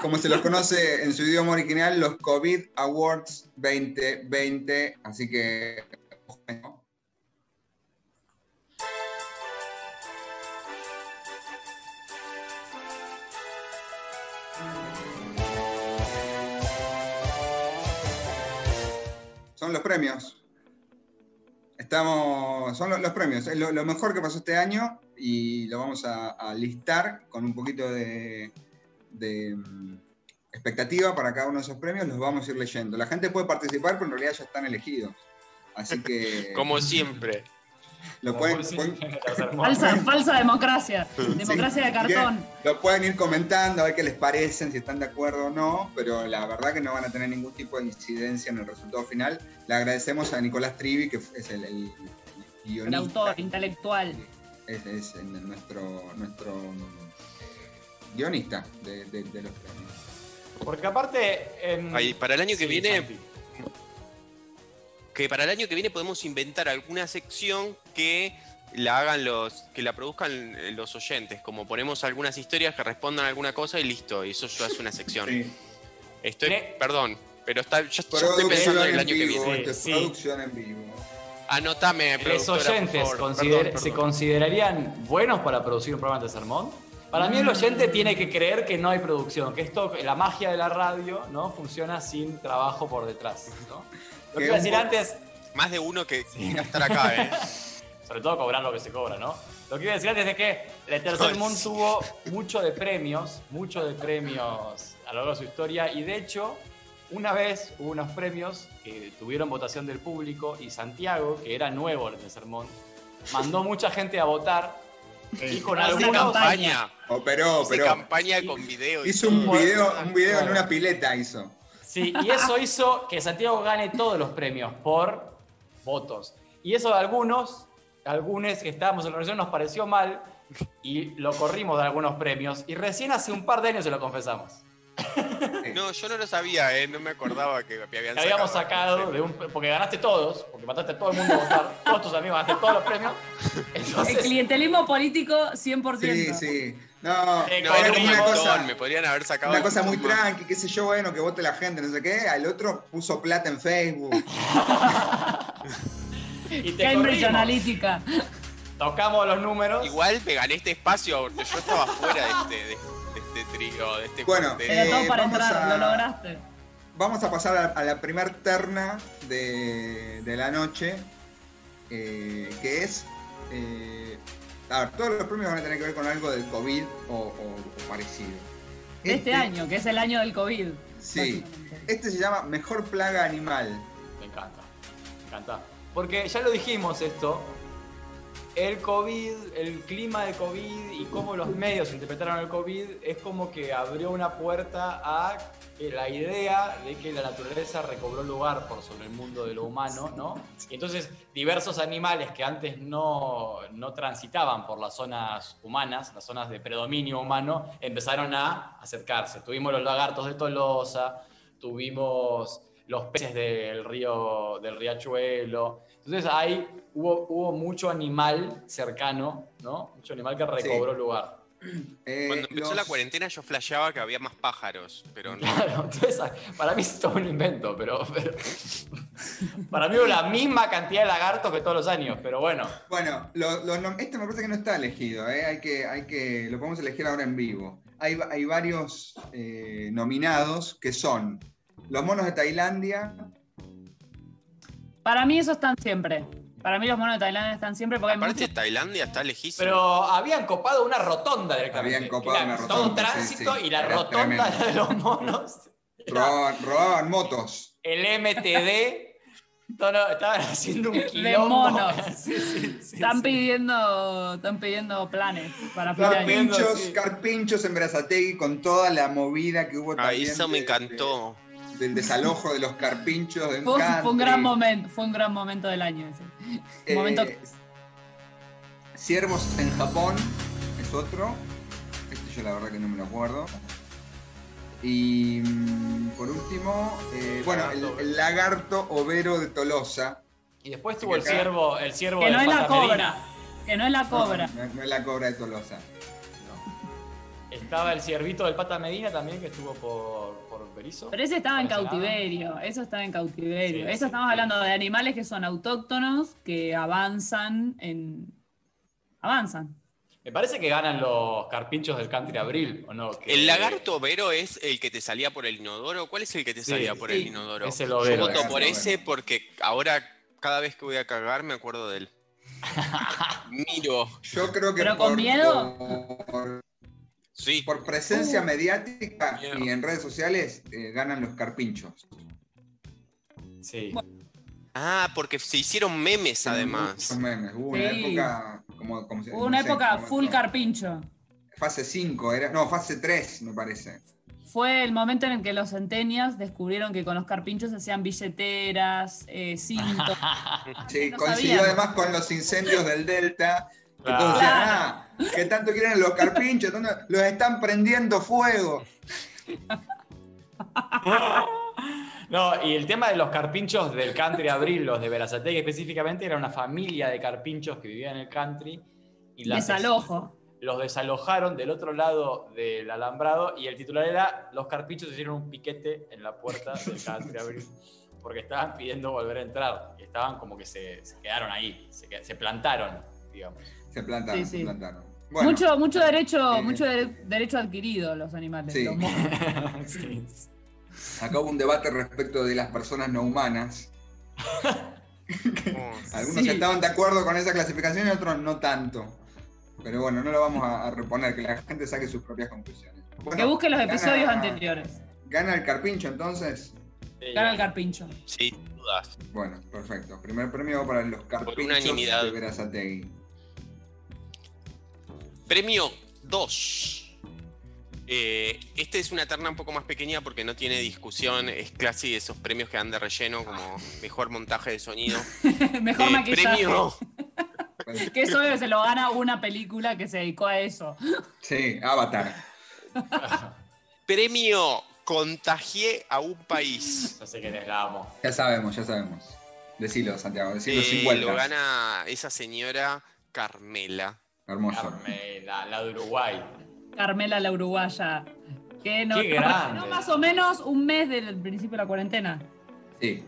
como se los conoce en su idioma original, los COVID Awards 2020. Así que. Son los premios. Estamos. Son lo- los, premios. Es lo, lo mejor que pasó este año y lo vamos a, a listar con un poquito de, de, mm, expectativa para cada uno de esos premios. Los vamos a ir leyendo. La gente puede participar, pero en realidad ya están elegidos. Así que. Como siempre. Lo pueden, pueden-. Falsa, falsa democracia. Democracia de cartón. Lo pueden ir comentando, a ver qué les parecen, si están de acuerdo o no, pero la verdad que no van a tener ningún tipo de incidencia en el resultado final. Le agradecemos a Nicolás Trivi, que es el, el guionista. El autor intelectual. Es, es nuestro, nuestro mm, guionista de, de- de los premios. Porque aparte. en- Ahí, para el año que Sí, viene, Santi. Que para el año que viene podemos inventar alguna sección que la hagan los, que la produzcan los oyentes, como ponemos algunas historias que respondan a alguna cosa y listo, y eso ya es una sección. Sí. Estoy, perdón, pero está, yo, yo estoy Producción pensando en el año que viene. esto es Sí. producción en vivo. Anotame, ¿Los por oyentes favor. consider- Perdón, se considerarían buenos para producir un programa de sermón? Para mí el oyente tiene que creer que no hay producción, que esto, la magia de la radio, ¿no? Funciona sin trabajo por detrás, ¿no? Lo que iba a decir antes, Más de uno que quiera estar acá, ¿eh? sobre todo cobrar lo que se cobra, ¿no? Lo que iba a decir antes es que el Tercer Mundo sí. tuvo mucho de premios, mucho de premios a lo largo de su historia y de hecho, una vez hubo unos premios que tuvieron votación del público y Santiago, que era nuevo en el Tercer Mundo, mandó mucha gente a votar y con Hacer Una algunos... campaña. Operó, Hice operó. campaña con video. Hizo un video, un video en una pileta hizo. Sí, y eso hizo que Santiago gane todos los premios por votos. Y eso a algunos, algunos que estábamos en la organización nos pareció mal y lo corrimos de algunos premios y recién hace un par de años se lo confesamos. No, yo no lo sabía, ¿eh? No me acordaba que me habían Te habíamos sacado de un, porque ganaste todos, porque mataste a todo el mundo a votar, todos tus amigos ganaste todos los premios. El clientelismo político 100%. Sí, sí. No, Eh, No, era como un una montón, cosa, me podrían haber sacado. una cosa muy tranqui, qué sé yo, bueno, que vote la gente, no sé qué. Al otro puso plata en Facebook. y te Cambridge corrimos. Analytica. Tocamos los números. Igual me gané este espacio porque yo estaba fuera de este, de, de este trío, de este Bueno, Eh, todo para vamos entrar, a- lo lograste. Vamos a pasar a, a la primer terna de, de la noche, eh, que es... a ver, todos los premios van a tener que ver con algo del COVID o, o- o parecido. De este año, que es el año del COVID. Sí. Este se llama Mejor Plaga Animal. Me encanta, me encanta. Porque ya lo dijimos esto, el COVID, el clima de COVID y cómo los medios interpretaron el COVID es como que abrió una puerta a la idea de que la naturaleza recobró lugar por sobre el mundo de lo humano, ¿no? Y entonces diversos animales que antes no, no transitaban por las zonas humanas, las zonas de predominio humano, empezaron a acercarse. Tuvimos los lagartos de Tolosa, tuvimos los peces del río, del riachuelo. Entonces ahí hubo, hubo mucho animal cercano, ¿no? Mucho animal que recobró lugar. Eh, Cuando empezó los- la cuarentena yo flasheaba que había más pájaros, pero no. Claro, entonces para mí es todo un invento, pero, pero- para mí hubo la misma cantidad de lagartos que todos los años, pero bueno. Bueno, lo- lo nom- este me parece que no está elegido, ¿eh? hay que, hay que, lo podemos elegir ahora en vivo. Hay, va- hay varios eh, nominados que son Los monos de Tailandia, Para mí eso están siempre. Para mí los monos de Tailandia están siempre porque hay Aparte muchos- Tailandia está lejísimo. Pero habían copado una rotonda directamente. Habían copado Era una Todo un rotonda, sí, tránsito sí. y la Era rotonda tremendo. de los monos. robaban, robaban motos. el MTD. todo estaban haciendo un de quilombo. monos. Sí, sí, sí, están sí. pidiendo, están pidiendo planes para de Carpinchos, sí. carpinchos en Berazategui con toda la movida que hubo Ah, también. eso me de- encantó. de- del desalojo de los carpinchos de un Fue, fue un gran momento, fue un gran momento del año ese. Eh, momento- Ciervos en Japón es otro. Este yo la verdad que no me lo acuerdo. Y mm, por último, eh, bueno, el, el lagarto overo de Tolosa. Y después tuvo el acá- ciervo, el ciervo Que de no es la Medina. cobra. Que no es la cobra. No, no es la cobra de Tolosa. Estaba el ciervito del Pata Medina también que estuvo por, por Berizo. Pero ese estaba en cautiverio, eso estaba en cautiverio. Sí, eso sí, estamos sí. hablando de animales que son autóctonos, que avanzan en... Avanzan. Me parece que ganan los carpinchos del country abril, ¿o no? Que- ¿El lagarto overo es el que te salía por el inodoro? ¿Cuál es el que te Sí, salía por sí. el inodoro? Es el Yo overo. voto lagarto por overo. ese porque ahora cada vez que voy a cagar me acuerdo de él. Miro. Yo creo que ¿Pero con por, miedo? por- Sí. por presencia Uh. mediática y en redes sociales eh, ganan los carpinchos. Sí. Ah, porque se hicieron memes además. Memes. Hubo una Sí. época como, como se- Hubo no una sé, época como- full carpincho. Fase 5, era, no, fase 3 me parece. Fue el momento en el que los centenias descubrieron que con los carpinchos se hacían billeteras, eh, cintos. Sí, no coincidió sabían. además con los incendios del Delta. Claro. Entonces ah, ¿qué tanto quieren los carpinchos? ¿Dónde- Los están prendiendo fuego. No, y el tema de los carpinchos del country abril, los de Berazategui específicamente, era una familia de carpinchos que vivían en el country. Y las- Desalojo. Los desalojaron del otro lado del alambrado y el titular era los carpinchos hicieron un piquete en la puerta del country abril porque estaban pidiendo volver a entrar. Y estaban como que se, se quedaron ahí, se plantaron, digamos. Se plantaron, Sí, sí. se plantaron. Bueno, mucho, mucho derecho, eh, mucho dere- derecho adquirido los animales. Sí. los monos. Sí. acá hubo un debate respecto de las personas no humanas. Algunos Sí. estaban de acuerdo con esa clasificación y otros no tanto. Pero bueno, no lo vamos a, a reponer, que la gente saque sus propias conclusiones. Bueno, Que busque los gana- episodios anteriores. ¿Gana el carpincho entonces? Sí, Gana el carpincho. Sí, dudas. Bueno, perfecto. Primer premio para los carpinchos unanimidad. de Verazategui. Premio 2. Eh, este es una terna un poco más pequeña porque no tiene discusión. Es casi de esos premios que dan de relleno, como mejor montaje de sonido. Mejor Eh, maquillaje. premio, Que eso se lo gana una película que se dedicó a eso. Sí, Avatar. premio Contagié a un país. Yo sé que les la amo. Ya sabemos, ya sabemos. Decilo, Santiago, decilo sin Eh, vueltas. lo gana esa señora Carmela. Hermoso. Carmela, la de Uruguay. Carmela la uruguaya. Que no, Qué grande. no más o menos un mes del principio de la cuarentena. Sí.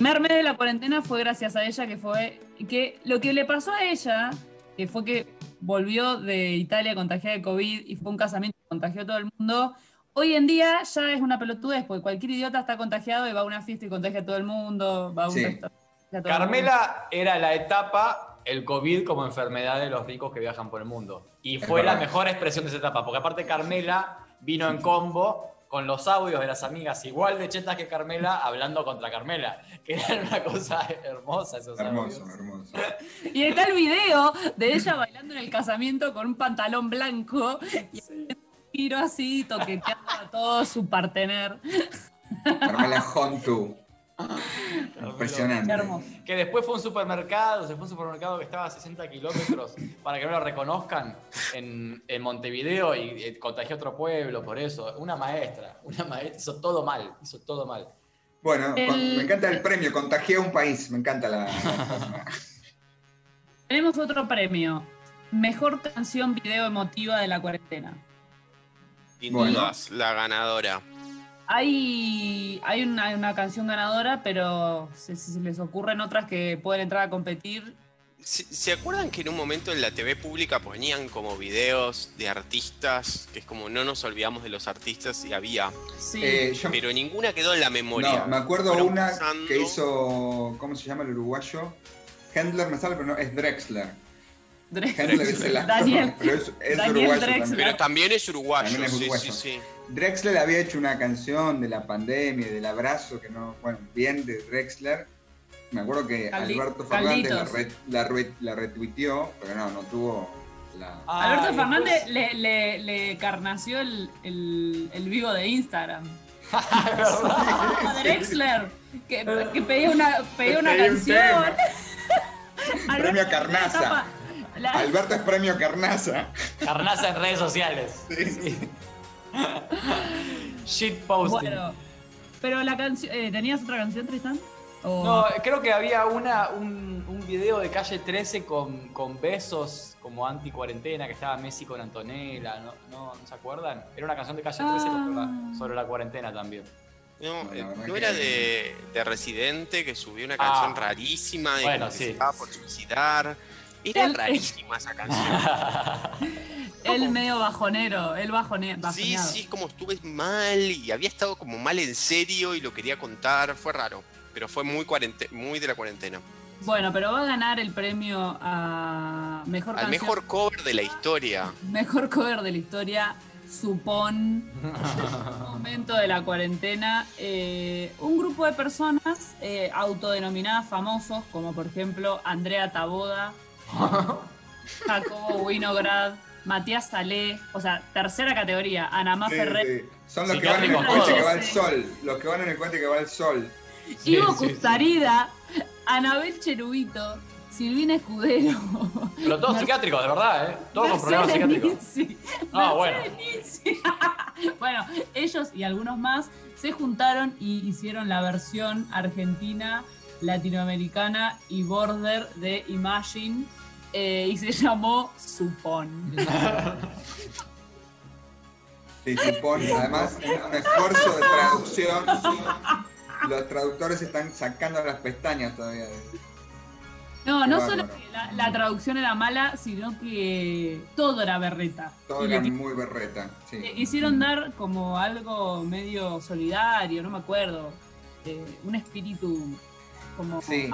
Mes de la cuarentena fue gracias a ella que fue que lo que le pasó a ella, que fue que volvió de Italia contagiada de COVID y fue un casamiento que contagió a todo el mundo. Hoy en día ya es una pelotudez, porque cualquier idiota está contagiado y va a una fiesta y contagia a todo el mundo, va a un Sí. restaurante. contagia a todo el mundo. Carmela era la etapa, el COVID como enfermedad de los ricos que viajan por el mundo. Y fue la mejor expresión de esa etapa, porque aparte Carmela vino en combo con los audios de las amigas igual de chetas que Carmela hablando contra Carmela, que era una cosa hermosa esos Hermoso, audios. hermoso. Y está el video de ella bailando en el casamiento con un pantalón blanco y un giro así, toqueteando a todo su partener. Carmela Hontu. Impresionante. Qué. Que después fue un supermercado, se fue un supermercado que estaba a 60 kilómetros para que no lo reconozcan en, en Montevideo y eh, contagió otro pueblo por eso. Una maestra, una maestra, hizo todo mal, hizo todo mal. Bueno, El- me encanta el premio, contagié a un país, me encanta la... Tenemos otro premio. Mejor canción video emotiva de la cuarentena. Sin Bueno. dudas, la ganadora. Hay, hay una, una canción ganadora, pero si se, se les ocurren otras que pueden entrar a competir. ¿Se, se acuerdan que en un momento en la TV pública ponían como videos de artistas? Que es como no nos olvidamos de los artistas y había. Sí. Eh, yo- Pero ninguna quedó en la memoria. no, me acuerdo Fueron una pasando- que hizo, ¿cómo se llama el uruguayo? Hendler me sale, pero no, es Drexler. Dre- Hendler es el actor, Daniel, pero es, es Daniel uruguayo Drexler. también. Pero también es uruguayo. También es sí, sí, sí. Drexler había hecho una canción de la pandemia, del abrazo, que no, bueno, bien de Drexler. Me acuerdo que Caldi- Alberto Fernández la, re- la, re- la retuiteó, pero no, no tuvo la... Ah, Alberto Fernández le, le, le carnació el, el, el vivo de Instagram. A Drexler, que, que pedía una, pedía una un canción. Alberto Premio Carnaza. la- Alberto es premio Carnaza. Carnaza en redes sociales. Sí. Shit posting. Bueno, pero la canción. eh, ¿Tenías otra canción, Tristan? O- No, creo que había una, un, un video de calle 13 con, con besos como anti-cuarentena, que estaba Messi con Antonella, ¿no, no, ¿no se acuerdan? Era una canción de calle 13 sobre, Ah. la, sobre la cuarentena también. No, No, eh, verdad ¿no que- era de, de Residente que subió una Ah. canción rarísima de Bueno, que se sí. estaba por suicidar. Era rarísima esa canción. Él medio bajonero, él bajone, Sí, sí, como estuve mal y había estado como mal en serio y lo quería contar. Fue raro, pero fue muy, cuarente- muy de la cuarentena. Bueno, pero va a ganar el premio a mejor Al canción. mejor cover de la historia. Mejor cover de la historia, Supón, momento de la cuarentena. Eh, un grupo de personas eh, autodenominadas famosos, como por ejemplo Andrea Taboda, Jacobo Winograd, Matías Salé, o sea, tercera categoría, Anamá Sí, Ferrer, sí. Son los que van en el Psiquiátricos coche que va todos. al sol. Los que van en el coche que va al sol. Ivo Sí, sí, sí. Custarida, Anabel Cherubito, Silvina Escudero. Pero todos Mercedes- psiquiátricos, de verdad, ¿eh? Todos con problemas Mercedes psiquiátricos. Ah, bueno. Mercedes bueno, ellos y algunos más se juntaron y hicieron la versión argentina, latinoamericana y border de Imagine eh, y se llamó Supón. Sí, supone. Además, un un esfuerzo de traducción. Los traductores están sacando las pestañas todavía. No, Qué no bárbaro. solo que la, la traducción era mala, sino que todo era berreta. Todo Y era muy berreta. Sí. Hicieron dar como algo medio solidario, no me acuerdo, eh, un espíritu como Sí.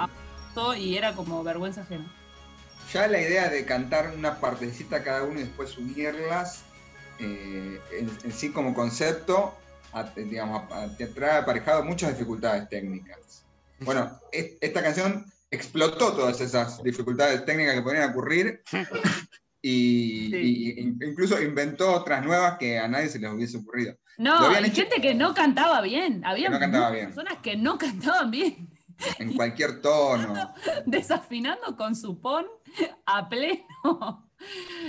y era como vergüenza ajena. Ya la idea de cantar una partecita cada uno y después unirlas, eh, en, en sí como concepto, a- digamos, a- te trae aparejado muchas dificultades técnicas. Bueno, es- esta canción explotó todas esas dificultades técnicas que podrían ocurrir y, Sí. y in- incluso inventó otras nuevas que a nadie se les hubiese ocurrido. No, habían y hecho- gente que no cantaba bien, había Que no cantaba muchas bien. personas que no cantaban bien, En cualquier tono. desafinando con su pon a pleno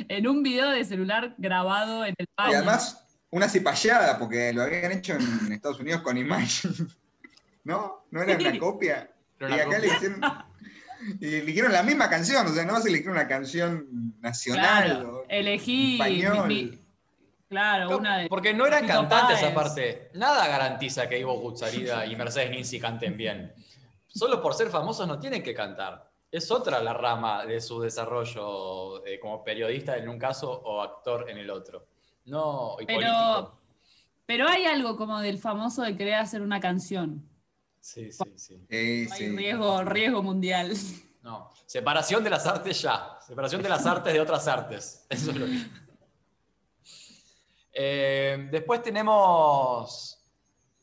en un video de celular grabado en el baño. Y además, una cipallada, porque lo habían hecho en Estados Unidos con Imagine. ¿No? ¿No era una copia? Era y acá le hicieron. Y eligieron la misma canción, o sea, no vas a elegir una canción nacional. claro, o- elegí español. mi- mi- claro, una de Porque no eran cantantes Páez. aparte. Nada garantiza que Ivo Guzzarida y Mercedes Ninzi canten bien. Solo por ser famosos no tienen que cantar. Es otra la rama de su desarrollo eh, como periodista en un caso o actor en el otro. No, y Pero, político. pero hay algo como del famoso de querer hacer una canción. Sí, sí, sí. Hay sí. riesgo, riesgo mundial. No. Separación de las artes ya. Separación de las artes de otras artes. Eso es lo que. Eh, después tenemos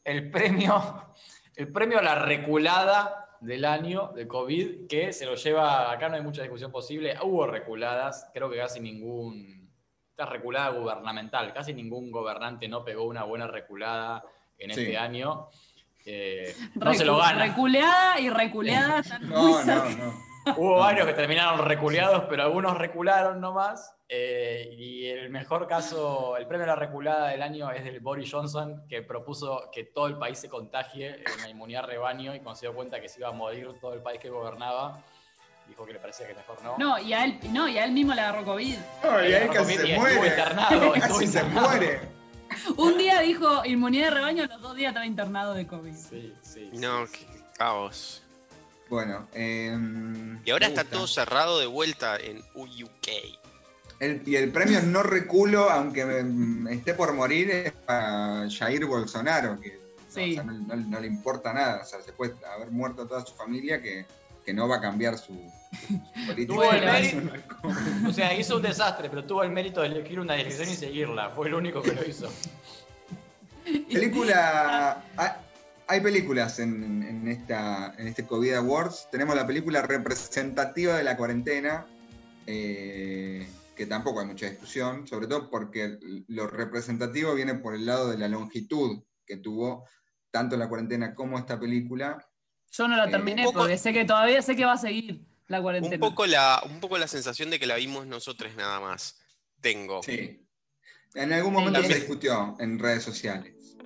el premio, el premio a la reculada del año de COVID, que se lo lleva, acá no hay mucha discusión posible, hubo reculadas, creo que casi ningún, esta reculada gubernamental, casi ningún gobernante no pegó una buena reculada en Sí. este año. Eh, no se lo gana. Reculeada y reculeada. No, no, no. Hubo varios que terminaron reculeados, pero algunos recularon nomás. Eh, y el mejor caso, el premio a la reculada del año es del Boris Johnson, que propuso que todo el país se contagie en la inmunidad rebaño y cuando se dio cuenta que se iba a morir todo el país que gobernaba, dijo que le parecía que mejor no. No, y a él, no, y a él mismo le agarró COVID. No, y ahí Estuvo casi se internado, muere. estuvo Casi se internado. muere. Un día dijo inmunidad de rebaño, los dos días estaba internado de COVID. Sí, sí. No, sí, qué caos. Bueno, em, Y ahora está todo cerrado de vuelta en UK. El- y el premio no reculo, aunque me- esté por morir, es para Jair Bolsonaro, que Sí. o sea, no, no- no le importa nada. O sea, se puede haber muerto toda su familia que, que no va a cambiar su, su política. Tuvo el internacional. O sea, hizo un desastre, pero tuvo el mérito de elegir una dirección y seguirla. Fue el único que lo hizo. Película. Hay, hay películas en, en esta, en este COVID Awards. Tenemos la película representativa de la cuarentena, eh, que tampoco hay mucha discusión, sobre todo porque lo representativo viene por el lado de la longitud que tuvo tanto la cuarentena como esta película. Yo no la Eh, terminé poco- porque sé que todavía sé que va a seguir la cuarentena. Un poco, la, un poco la sensación de que la vimos nosotros nada más. Tengo. Sí. En algún momento Sí. se discutió en redes sociales.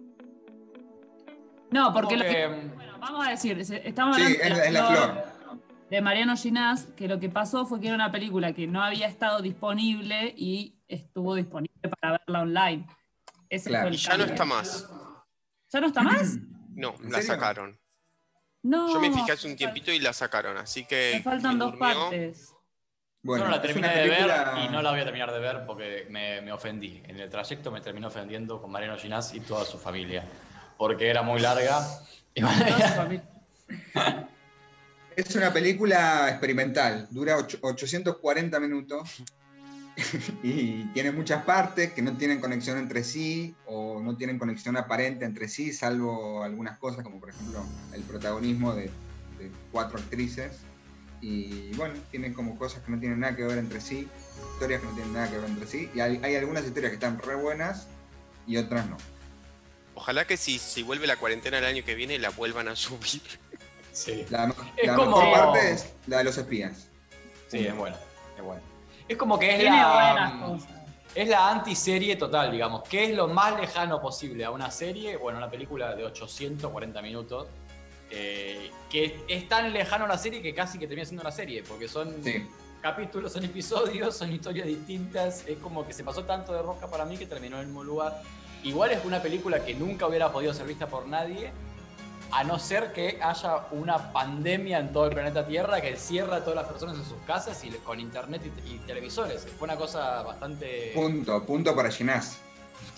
No, porque lo que- bueno, vamos a decir, estamos Sí, hablando es, de, la- es la flor. De Mariano Ginás, que lo que pasó fue que era una película que no había estado disponible y estuvo disponible para verla online. Ese Claro. fue el Y ya no está más. ¿Ya no está más? No, ¿En la serio? sacaron. No. Yo me fijé hace un tiempito y la sacaron, así que. Me faltan dos durmió- partes. Bueno, yo no la terminé de ver y no la voy a terminar de ver porque me, me ofendí. En el trayecto me terminó ofendiendo con Mariano Ginás y toda su familia. Porque era muy larga. Y. Es una película experimental, dura ocho- 840 minutos y tiene muchas partes que no tienen conexión entre sí o no tienen conexión aparente entre sí, salvo algunas cosas como por ejemplo el protagonismo de, de cuatro actrices. Y bueno, tienen como cosas que no tienen nada que ver entre sí, historias que no tienen nada que ver entre sí. Y hay, hay algunas historias que están re buenas y otras no. Ojalá que si, si vuelve la cuarentena el año que viene la vuelvan a subir. Sí. La, Es la como- mejor parte es la de los espías. Sí, es bueno. Es bueno. Es como que es Tiene buenas la. cosas. Es la antiserie total, digamos. ¿Qué es lo más lejano posible a una serie? Bueno, una película de 840 minutos. eh, que es tan lejano a la serie que casi que termina siendo una serie, porque son Sí. capítulos, son episodios, son historias distintas. Es como que se pasó tanto de rosca para mí que terminó en el mismo lugar. Igual es una película que nunca hubiera podido ser vista por nadie, a no ser que haya una pandemia en todo el planeta Tierra que encierra a todas las personas en sus casas y con internet y, y televisores. Fue una cosa bastante. Punto, punto para Ginás.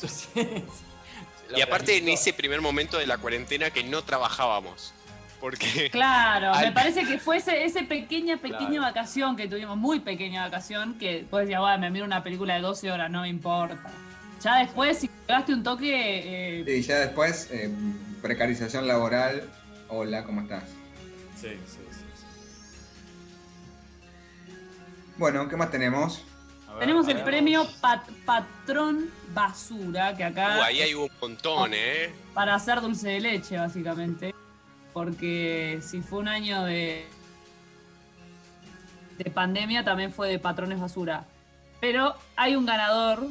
Y aparte en ese primer momento de la cuarentena que no trabajábamos. Porque Claro, me parece que fue ese, ese pequeña, pequeña Claro. vacación que tuvimos, muy pequeña vacación, que después decía, bueno, me miro una película de 12 horas, no me importa. Ya después, si pegaste un toque, eh, Y ya después, eh, precarización laboral. Hola, ¿cómo estás? Sí, sí, sí. Bueno, ¿qué más tenemos? Ver, tenemos el premio Pat- Patrón Basura, que acá uh, ahí hay un montón, ¿eh? para hacer dulce de leche, básicamente. Porque si fue un año de, de pandemia, también fue de patrones basura. Pero hay un ganador,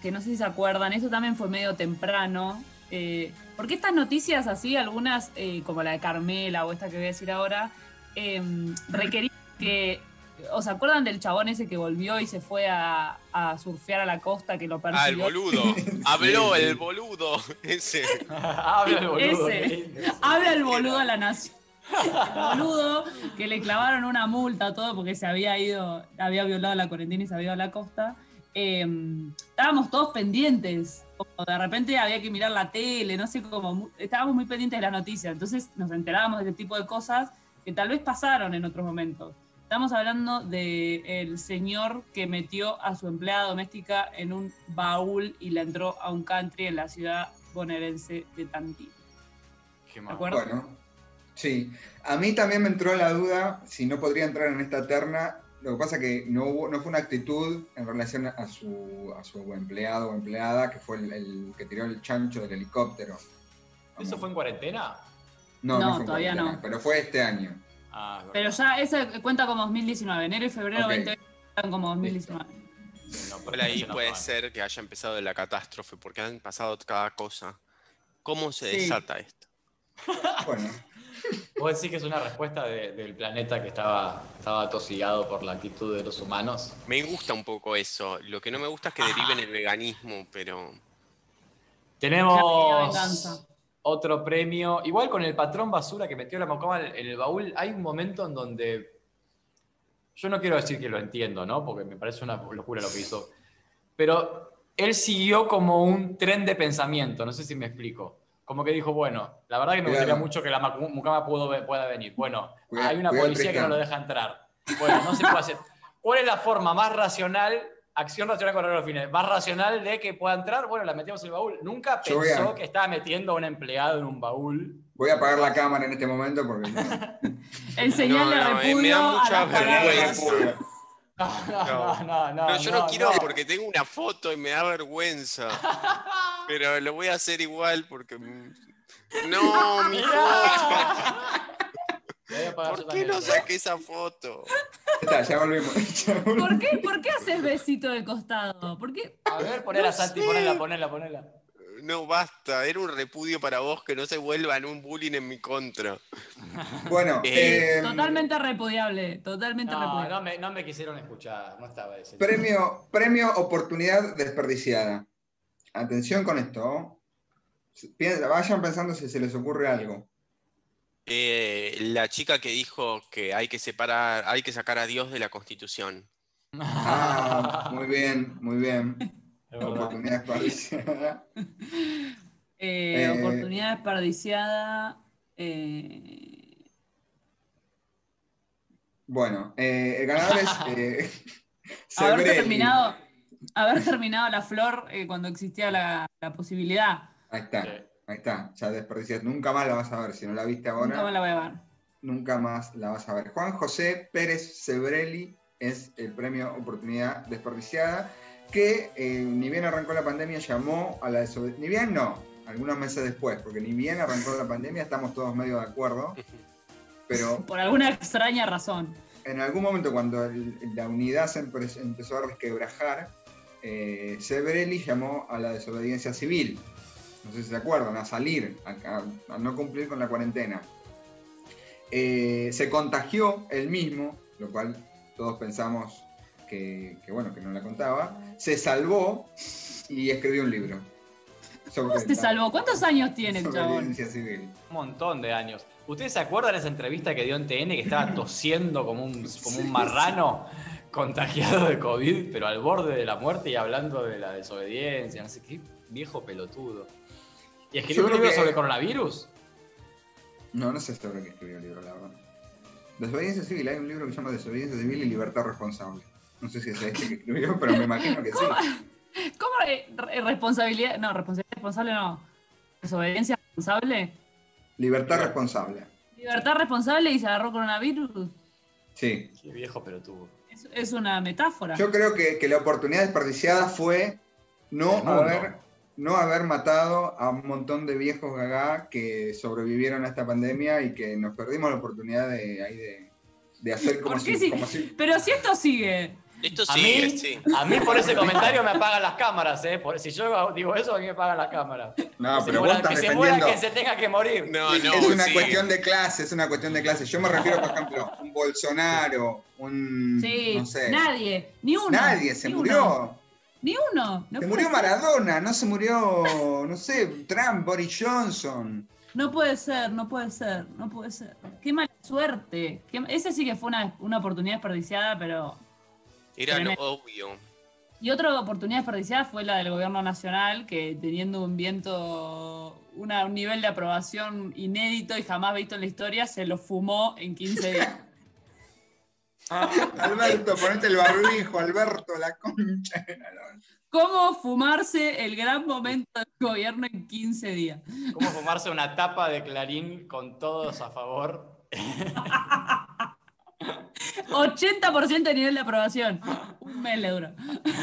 que no sé si se acuerdan, eso también fue medio temprano. Eh, porque estas noticias así, algunas, eh, como la de Carmela o esta que voy a decir ahora, eh, requerían que... ¿O se acuerdan del chabón ese que volvió y se fue a, a surfear a la costa, que lo Ah, el persiguió? boludo. Habló el boludo. Ese. Habla el boludo. Ese. Habla el boludo a la nación. El boludo que le clavaron una multa todo porque se había ido, había violado la cuarentena y se había ido a la costa. Eh, estábamos todos pendientes. Como de repente había que mirar la tele, no sé cómo. Estábamos muy pendientes de las noticias. Entonces nos enterábamos de este tipo de cosas que tal vez pasaron en otros momentos. Estamos hablando del señor que metió a su empleada doméstica en un baúl y la entró a un country en la ciudad bonaerense de Tantí. Qué ¿De mal. acuerdo? Bueno, sí. A mí también me entró la duda si no podría entrar en esta terna. Lo que pasa que no, hubo, no fue una actitud en relación a su, a su empleado o empleada, que fue el, el que tiró el chancho del helicóptero. ¿Eso fue en cuarentena? No, No, no, fue todavía cuarentena, no. Pero fue este año. Ah, es. Pero ya ese cuenta como 2019. Enero y febrero Ok. 2020 cuentan como 2019. Sí, no, Igual ahí puede ser que haya empezado la catástrofe, porque han pasado cada cosa. ¿Cómo se Sí. desata esto? Bueno, ¿Vos decís que es una respuesta de- del planeta que estaba, estaba atosigado por la actitud de los humanos? Me gusta un poco eso. Lo que no me gusta es que derive en el veganismo, pero. Tenemos otro premio. Igual con el patrón basura que metió la mocoma en el baúl, hay un momento en donde. Yo no quiero decir que lo entiendo, ¿no? Porque me parece una locura lo que hizo. Pero él siguió como un tren de pensamiento, no sé si me explico. Como que dijo, bueno, la verdad que me gustaría mucho que la mucama pudo- pueda venir. Bueno, Cuidado- hay una policía que no lo deja entrar. Bueno, no se puede hacer. ¿Cuál es la forma más racional, acción racional con los fines, más racional de que pueda entrar? Bueno, la metemos en el baúl. Nunca Yo voy a- pensó que estaba metiendo a un empleado en un baúl. voy a apagar la cámara en este momento porque. El señal No, de no, eh, me repudio da a mucha las palabras. vergüenza. No, no, no, no. No, yo no, quiero no. porque tengo una foto y me da vergüenza. Pero lo voy a hacer igual porque. No, mi foto. ¿Por qué no esto. saqué esa foto? Ya está, ya volvimos. ¿Por qué, ¿Por qué haces besito de costado? ¿Por qué? A ver, ponela, No Santi, sé. ponela, ponela, ponela. No, basta. Era un repudio para vos que no se vuelva en un bullying en mi contra. Bueno, Eh, eh, Totalmente repudiable. Totalmente No, repudiable. no me, no me quisieron escuchar, no estaba ese. premio, premio oportunidad desperdiciada. Atención con esto. Piensa- Vayan pensando si se les ocurre algo. Eh, la chica que dijo que hay que separar, hay que sacar a Dios de la Constitución. Ah, muy bien, muy bien. Oportunidad desperdiciada. Eh, Eh, oportunidad desperdiciada. eh, Bueno, eh, el ganador es eh, haber terminado, haber terminado la flor eh, cuando existía la, la posibilidad. Ahí está, Sí. ahí está. Ya desperdiciaste. Nunca más la vas a ver. Si no la viste ahora, Nunca me la voy a ver. nunca más la vas a ver. Juan José Pérez Sebrelli es el premio Oportunidad Desperdiciada, que eh, ni bien arrancó la pandemia llamó a la desobediencia. Ni bien no, algunos meses después, porque ni bien arrancó la pandemia, estamos todos medio de acuerdo, pero Por alguna extraña razón. en algún momento cuando el- la unidad se empe- empezó a resquebrajar, eh, Sebrelli llamó a la desobediencia civil. No sé si se acuerdan, a salir, a, a- a no cumplir con la cuarentena. Eh, se contagió él mismo, lo cual todos pensamos que, que, bueno, que no la contaba. Se salvó y escribió un libro. ¿Cómo se salvó? ¿Cuántos años tiene el chabón? Desobediencia civil. Un montón de años. ¿Ustedes se acuerdan de esa entrevista que dio en TN que estaba tosiendo como un, como un marrano contagiado de COVID, pero al borde de la muerte y hablando de la desobediencia? No sé qué viejo pelotudo. ¿Y escribió un libro que- sobre coronavirus? No, no sé sobre qué escribió el libro, la verdad. Desobediencia civil, hay un libro que se llama Desobediencia civil y libertad responsable. No sé si es este que escribió, pero me imagino que sí. ¿Cómo eh, re- responsabilidad? No, responsabilidad responsable no. Desobediencia responsable. Libertad responsable. Libertad responsable y se agarró coronavirus. Sí. Qué viejo pelotudo. Es, es una metáfora. Yo creo que, que la oportunidad desperdiciada fue no haber, no haber matado a un montón de viejos gagá que sobrevivieron a esta pandemia y que nos perdimos la oportunidad de, ahí de, de hacer como ¿Por qué si, sí? como si- Pero si esto sigue. Esto A mí, sí. a mí por ese comentario me apagan las cámaras, ¿eh? Por- si yo digo eso, a mí me apagan las cámaras. No, que se pero vos muera, estás que se muera quien se tenga que morir. No, no, es una sí. cuestión de clase, es una cuestión de clase. Yo me refiero, por ejemplo, un Bolsonaro, un... Sí, no sé. nadie, ni uno. Nadie se ni murió. uno, ni uno. No se murió ser. Maradona, no se murió, no sé, Trump, Boris Johnson. No puede ser, no puede ser, no puede ser. Qué mala suerte. Qué- ese sí que fue una, una oportunidad desperdiciada, pero. Era lo obvio. Y otra oportunidad desperdiciada fue la del gobierno nacional, que teniendo un viento, una- un nivel de aprobación inédito y jamás visto en la historia, se lo fumó en 15 días. Alberto, ponete el barbijo, Alberto, la concha. de la lora. ¿Cómo fumarse el gran momento del gobierno en 15 días? ¿Cómo fumarse una tapa de Clarín con todos a favor? 80% de nivel de aprobación. Un mes le duró.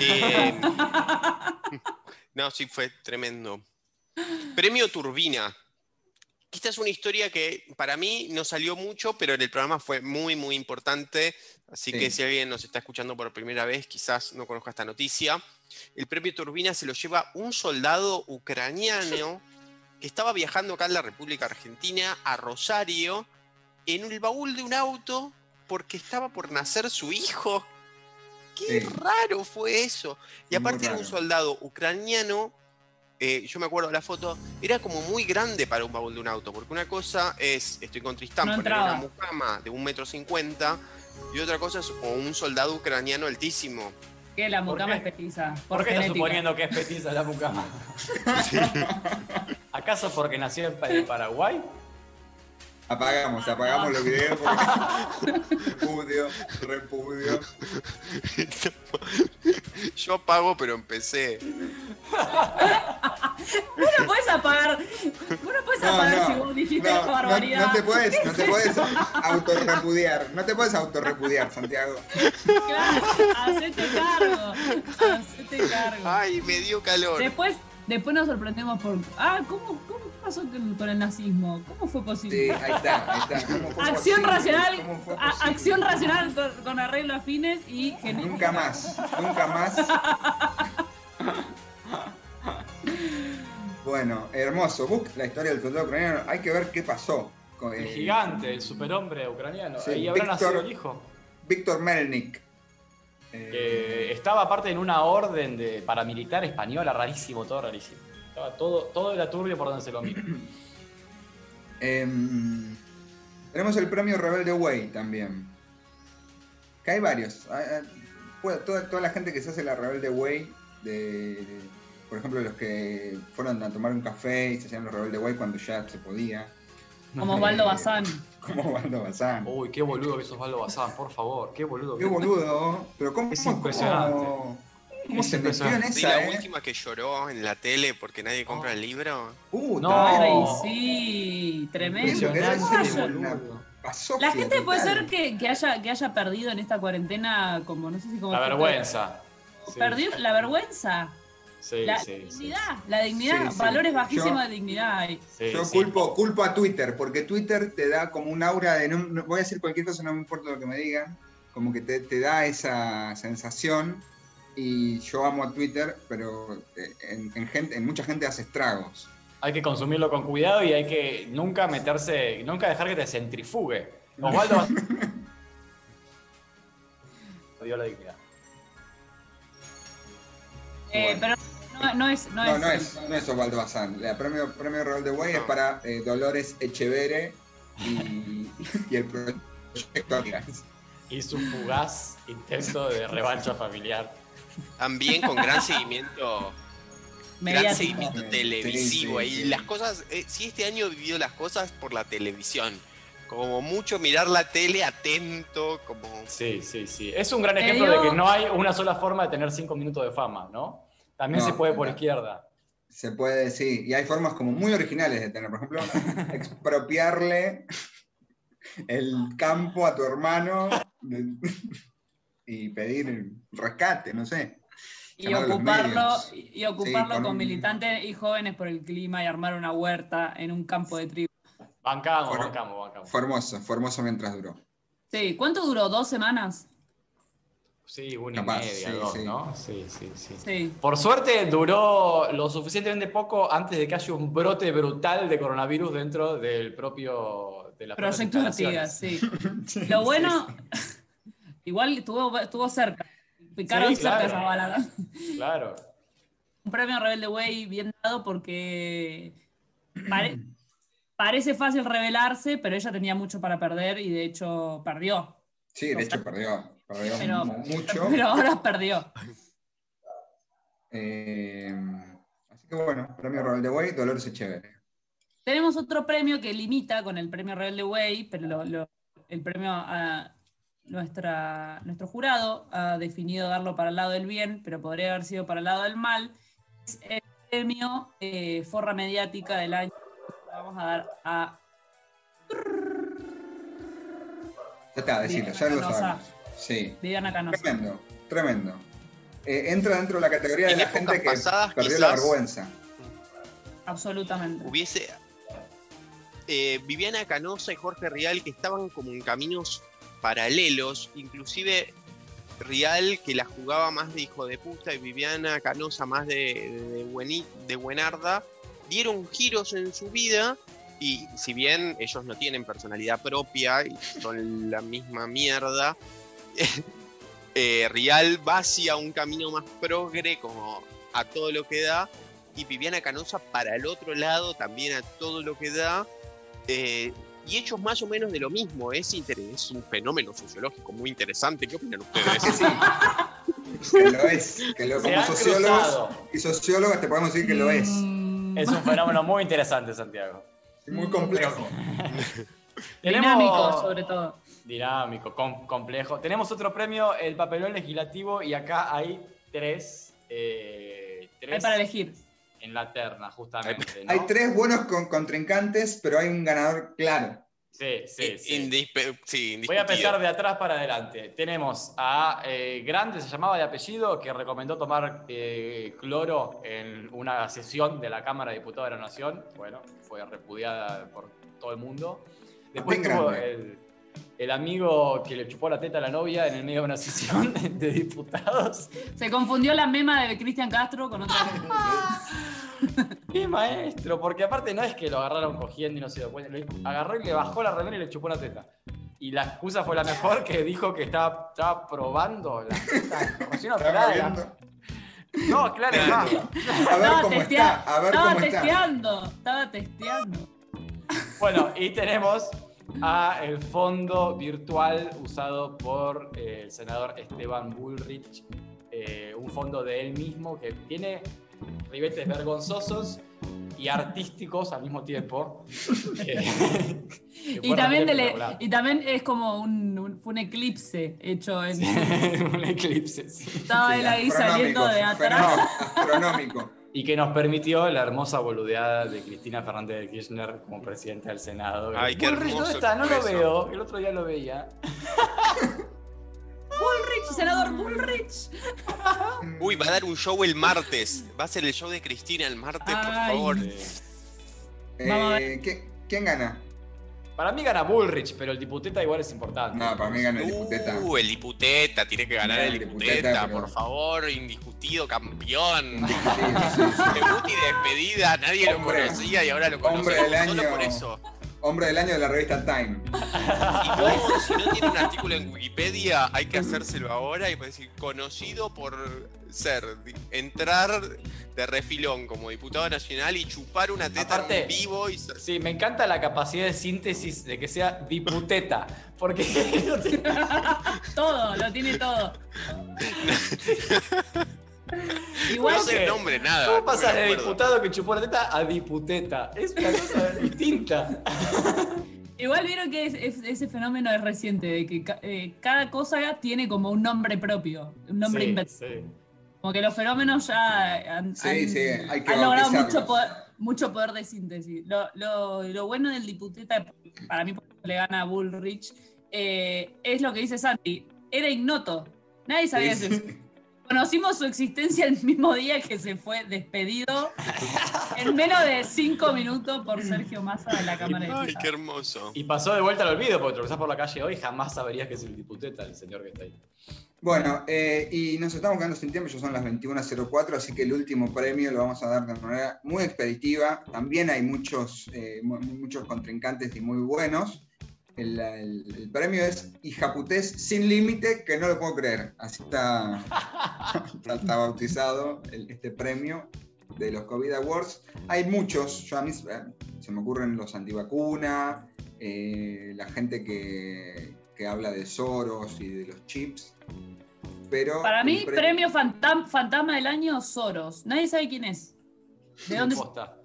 Eh, no, sí, fue tremendo. Premio Turbina. esta es una historia que para mí no salió mucho, pero en el programa fue muy, muy importante. Así Sí. que si alguien nos está escuchando por primera vez, quizás no conozca esta noticia. El premio Turbina se lo lleva un soldado ucraniano que estaba viajando acá en la República Argentina, a Rosario, en el baúl de un auto porque estaba por nacer su hijo. Qué Sí. raro fue eso. Y aparte era un soldado ucraniano, eh, yo me acuerdo de la foto, era como muy grande para un baúl de un auto, porque una cosa es, estoy con Tristán, No poner una mucama de un metro cincuenta, y otra cosa es un soldado ucraniano altísimo. Que la ¿Por mucama es petiza. ¿Por qué estás suponiendo que es petiza la mucama? ¿Acaso porque nació en Paraguay? Apagamos, apagamos los videos porque repudio, repudio. Yo apago, pero empecé. Vos no podés apagar. Vos no podés No, apagar no, si vos dijiste no, barbaridad. no te puedes, no te puedes autorrepudiar, no te puedes autorrepudiar, Santiago. Claro, hacete cargo. Hacete cargo. Ay, me dio calor. Después, después nos sorprendemos por. Ah, ¿cómo, cómo pasó con, el nazismo? ¿Cómo fue Sí, posible? ahí está, ahí está. ¿Cómo fue acción posible? racional, ¿Cómo a- acción racional con, con arreglo a fines y genética. Nunca más, nunca más. Bueno, hermoso. Busca la historia del soldado ucraniano. Hay que ver qué pasó. con El eh, gigante, el superhombre ucraniano. Sí, Ahí habrá nacido el hijo. Víctor Melnik. Eh, Que estaba aparte en una orden de paramilitar española, rarísimo, todo rarísimo. Estaba todo, todo era turbio por donde se lo mira. Em, tenemos el premio Rebelde Way también. Que hay varios. Ah, ah, toda, toda la gente que se hace la Rebelde Way, de, por ejemplo, los que fueron a tomar un café y se hacían los Rebelde Way cuando ya se podía, Como Osvaldo Bazán. como Osvaldo Bazán. Uy, qué boludo que es Osvaldo Bazán, por favor, qué boludo. Qué boludo, pero cómo, Es impresionante. cómo- cómo se metió en impresionante. ¿Sí, esa, la eh? última que lloró en la tele porque nadie compra Oh. el libro? Uh, No. tremendo. Ay, sí, tremendo. Pasó La gente puede ser que, que haya, que haya perdido en esta cuarentena, como no sé si como. La vergüenza. Sí, Perdió la vergüenza, Sí, la sí, sí. dignidad, la dignidad, valores bajísimos Yo- de dignidad. Yo sí. culpo, culpo a Twitter, porque Twitter te da como un aura de no, no- voy a decir cualquier cosa, no me importa lo que me digan, como que te, te da esa sensación y yo amo a Twitter, pero eh, en, en gente, en mucha gente hace estragos. Hay que consumirlo con cuidado y hay que nunca meterse, nunca dejar que te centrifugue. Osvaldo dio la dignidad. Eh, Bueno. pero no, no es. No, No, es, no es, no es Osvaldo Bazán. El premio, premio Roll de Way es para eh, Dolores Echevere y, y el proyecto Atlas. Y su fugaz intento de revancha familiar. También con gran seguimiento, gran seguimiento Sí, televisivo. sí, y sí. las cosas, eh, sí, este año he vivido las cosas por la televisión. Como mucho mirar la tele atento, como... Sí, sí, sí. Es un gran ejemplo digo- de que no hay una sola forma de tener cinco minutos de fama, ¿no? También No, se puede por no. izquierda. Se puede decir, y hay formas como muy originales de tener, por ejemplo, expropiarle el campo a tu hermano y pedir rescate, no sé. Y ocuparlo, y ocuparlo con con un- militantes y jóvenes por el clima y armar una huerta en un campo de trigo. Bancamos, bancamos, bancamos. Fue hermoso, fue hermoso mientras duró. Sí, ¿cuánto duró? ¿Dos semanas? Sí, una Capaz, y media, sí, dos, sí. ¿no? Sí, sí, sí. Sí. Por suerte duró lo suficientemente poco antes de que haya un brote brutal de coronavirus dentro del propio de propias Proyecto Artigas, sí. Lo bueno, igual estuvo, estuvo cerca. Picaron Sí, cerca claro. esa balada. Claro. Un premio Rebelde Way bien dado porque pare- parece fácil rebelarse, pero ella tenía mucho para perder y de hecho perdió. Sí, de hecho perdió, perdió Pero- mu- mucho. Pero ahora perdió. Eh, así que bueno, premio Rebelde Way, Dolores Echevere. Tenemos otro premio que limita con el premio Rebelde Way, pero lo- lo- el premio a nuestra, nuestro jurado ha definido darlo para el lado del bien, pero podría haber sido para el lado del mal. Es el premio eh, Forra Mediática del año. que Vamos a dar a Ya está, decilo, ya lo sabemos. Sí, Viviana Canosa. tremendo, tremendo. Eh, entra dentro de la categoría de En la gente que pasadas, perdió la vergüenza. Absolutamente. Hubiese... eh, Viviana Canosa y Jorge Rial que estaban como en caminos paralelos, inclusive Rial que la jugaba más de hijo de puta y Viviana Canosa más de, de, buenarda, dieron giros en su vida y si bien ellos no tienen personalidad propia y son la misma mierda, eh, Rial va hacia un camino más progre como a todo lo que da y Viviana Canosa para el otro lado también a todo lo que da. eh, y hechos más o menos de lo mismo. Es, es un fenómeno sociológico muy interesante. ¿Qué opinan Que ustedes? sí. Que lo es. Que lo, como sociólogos cruzado. y sociólogas te podemos decir que lo es. Mm, Es un fenómeno muy interesante, Santiago. Muy complejo. Dinámico, sobre todo. Dinámico, com- complejo. Tenemos otro premio, el papelón legislativo, y acá hay tres, eh, tres Hay para elegir. En la terna, justamente. ¿no? Hay tres buenos con- contrincantes, pero hay un ganador claro. Sí, sí, sí. Voy a empezar de atrás para adelante. Tenemos a eh, Grande, se llamaba de apellido, que recomendó tomar eh, cloro en una sesión de la Cámara de Diputados de la Nación. Bueno, fue repudiada por todo el mundo. Después Bien tuvo el, el amigo que le chupó la teta a la novia en el medio de una sesión de, de diputados. Se confundió la mema de Cristian Castro con otra. ¡Qué maestro! Porque aparte no es que lo agarraron cogiendo y no se dio cuenta. Le agarró y le bajó la remera y le chupó la teta. Y la excusa fue la mejor que dijo que estaba, estaba probando la teta. No, claro, ver Estaba, testea- estaba está. testeando. Estaba testeando. Bueno, y tenemos a el fondo virtual usado por eh, el senador Esteban Bullrich, eh, un fondo de él mismo que tiene ribetes vergonzosos y artísticos al mismo tiempo. Eh, que Y también, dele- y también es como un, un- un eclipse hecho en. un eclipse, sí. Estaba él ahí saliendo de atrás. Astronómico. Y que nos permitió la hermosa boludeada de Cristina Fernández de Kirchner como presidenta del Senado. Ay, qué Bullrich, ¿dónde hermoso está? No lo veo. El otro día lo veía. Bullrich, senador Bullrich. Uy, va a dar un show el martes. Va a ser el show de Cristina el martes, por Ay. favor. Eh, ¿qué- ¿Quién gana? Para mí gana Bullrich, pero el diputeta igual es importante. No, para mí gana el diputeta. Uh, el diputeta, tiene que ganar el el diputeta, diputeta, pero- por favor, indiscutido campeón. Sí, sí, sí. Debut y despedida, nadie Hombre. lo conocía y ahora lo Hombre conocemos del solo año. por eso. Hombre del año de la revista Time. Si no, si no tiene un artículo en Wikipedia, hay que hacérselo ahora y puede decir conocido por ser, entrar de refilón como diputado nacional y chupar una teta Aparte- en vivo y sa- Sí, me encanta la capacidad de síntesis de que sea diputeta. Porque tiene- Todo, lo tiene todo. no Igual sé que- el nombre, nada. ¿Cómo no pasas de diputado que chupó la teta a diputeta? Es una cosa distinta. Igual vieron que es- es- ese fenómeno es reciente, de que ca- eh, cada cosa tiene como un nombre propio, un nombre Sí, inventado. sí. Como que los fenómenos ya han, Sí, han- sí, hay que han logrado mucho poder, mucho poder de síntesis. Lo, lo- lo bueno del diputeta, para mí le gana a Bullrich, eh, es lo que dice Santi. Era ignoto. Nadie sabía Sí, eso. Conocimos su existencia el mismo día que se fue despedido en menos de cinco minutos por Sergio Massa de la Cámara de Ay, qué hermoso. Y pasó de vuelta al olvido, porque tropezás por la calle hoy jamás saberías que es el diputeta, el señor que está ahí. Bueno, eh, y nos estamos quedando sin tiempo, ya son las 21.04, así que el último premio lo vamos a dar de manera muy expeditiva. También hay muchos, eh, mu- muchos contrincantes y muy buenos. El, el- el premio es Hijaputés sin límite, que no lo puedo creer. Así está, está, está bautizado el- este premio de los COVID Awards. Hay muchos, yo a mí eh, se me ocurren los antivacuna, eh, la gente que, que habla de Soros y de los chips. Pero Para mí, premio fantam- fantasma del año Soros. Nadie sabe quién es. ¿De dónde? Posta.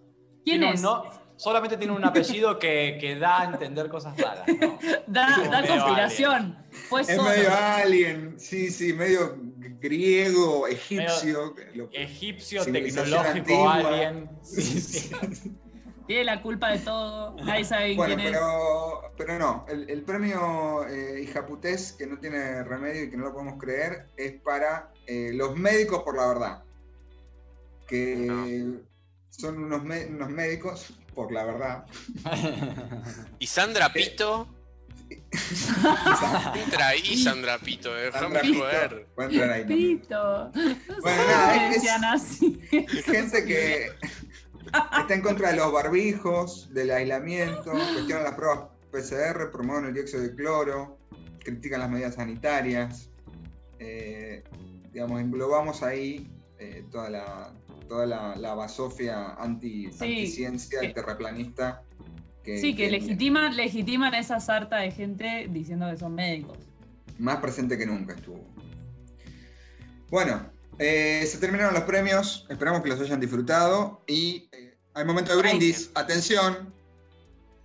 ¿Quién Tiene un es? no- solamente tiene un apellido que, que da a entender cosas raras. ¿no? Da, da conspiración. Fue Es medio alien, sí, sí, medio griego, egipcio. Egipcio, tecnológico, antigua. alien. Sí, sí. Tiene la culpa de todo. Nadie sabe Bueno, quién es. pero, pero no, el, el premio eh, Hijaputés, que no tiene remedio y que no lo podemos creer, es para eh, los médicos por la verdad. Que son unos, me- unos médicos, por la verdad. Y Sandra Pito. Entra ahí, Sandra Pito, déjame Sandra joder. Ahí también. Pito. No Bueno, sé nada, es- así. Gente que está en contra de los barbijos, del aislamiento, cuestionan las pruebas PCR, promueven el dióxido de cloro, critican las medidas sanitarias. Eh, digamos, englobamos ahí eh, toda la toda la, la basofia anti, Sí, anticiencia que- terraplanista. Que, Sí, que legitiman, legitiman esa sarta de gente diciendo que son médicos. más presente que nunca estuvo. Bueno, eh, se terminaron los premios, esperamos que los hayan disfrutado y eh, hay momento de brindis. Atención,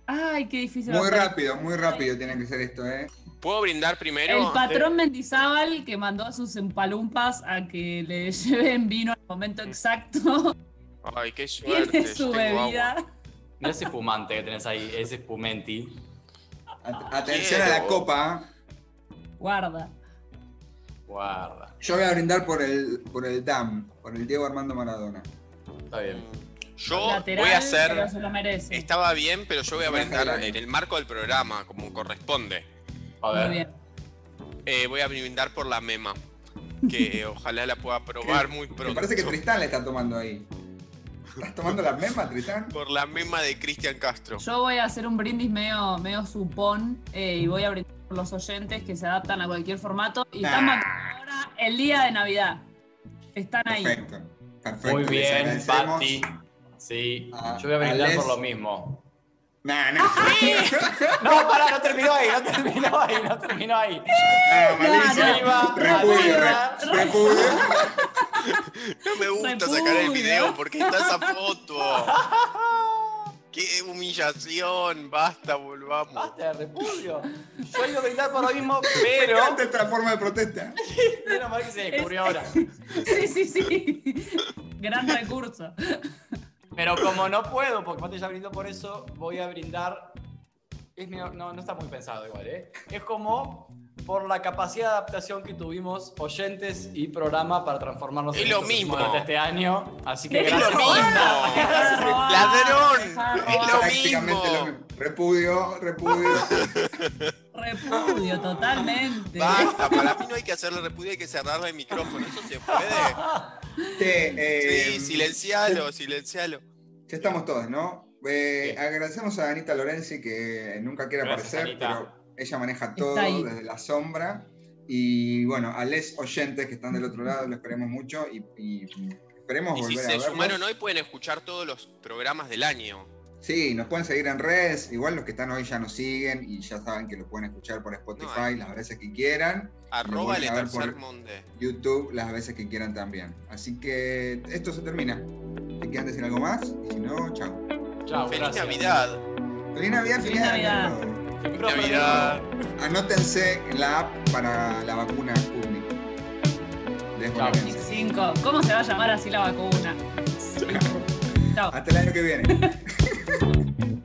Ay, qué difícil. muy rápido, muy rápido tiene que ser esto, ¿eh? ¿Puedo brindar primero? El patrón Mendizábal que mandó a sus empalumpas a que le lleven vino al momento exacto. Ay, qué suerte. Tiene su bebida. agua. No es espumante que tenés ahí, es espumenti. At- atención a la copa. Guarda. Guarda. Yo voy a brindar por el, por el DAM, por el Diego Armando Maradona. Está bien. Yo Lateral, voy a hacer. se lo merece. Estaba bien, pero yo voy a brindar en el marco del programa, como corresponde. A Muy ver. bien. Eh, voy a brindar por la mema. Que ojalá la pueda probar muy Me pronto. parece que Tristán le está tomando ahí. ¿Estás tomando la misma, Tristán? Por la mema de Cristian Castro. Yo voy a hacer un brindis medio, medio supón eh, y voy a brindar por los oyentes que se adaptan a cualquier formato y están Nah. marcando ahora el día de Navidad. Están ahí. Perfecto. Perfecto. Muy bien. Patti. Sí, A- yo voy a brindar por lo mismo. Nah, nah. No, pará, no terminó ahí, no terminó ahí, no terminó ahí. Ah, iba, Repudio, re- repudio. No me gusta Repudio. sacar el video porque está esa foto. ¡Qué humillación! Basta, volvamos. Basta de repudio. Yo iba a brindar por lo mismo, pero. Me encanta esta forma de protesta. Menos mal que se descubrió ahora. Sí, sí, sí. Gran recurso. Pero como no puedo, porque Mate ya brindó por eso, voy a brindar. Es medio- no, no está muy pensado igual, ¿eh? Es como por la capacidad de adaptación que tuvimos oyentes y programa para transformarnos Es en lo mismo. este año. Así que Es gracias lo mismo. ¡Ladrón! Es lo Prácticamente mismo. lo mismo. Repudio, repudio. Repudio, totalmente. Basta, para mí no hay que hacerle repudio, hay que cerrarle el micrófono. ¿Eso se puede? Che, eh, Sí, silencialo, silencialo. Ya estamos todos, ¿no? Eh, agradecemos a Anita Lorenzi que nunca quiere Gracias, aparecer, Anita. pero ella maneja todo desde la sombra. Y bueno, a les oyentes que están del otro lado, les queremos mucho y, y esperemos Y si volver a se verlos. sumaron hoy pueden escuchar todos los programas del año. Sí, nos pueden seguir en redes. Igual los que están hoy ya nos siguen y ya saben que lo pueden escuchar por Spotify No, las veces que quieran. Arroba ver tercer por- monde. YouTube las veces que quieran también. Así que esto se termina. Si quieren decir algo más, y si no, chao. Chao, Feliz gracias. Navidad. Feliz Navidad, feliz, Feliz Navidad. año. Feliz Navidad. Anótense en la app para la vacuna Sputnik. Les Chao. bonaerense. 5. ¿Cómo se va a llamar así la vacuna? හතලක වෙන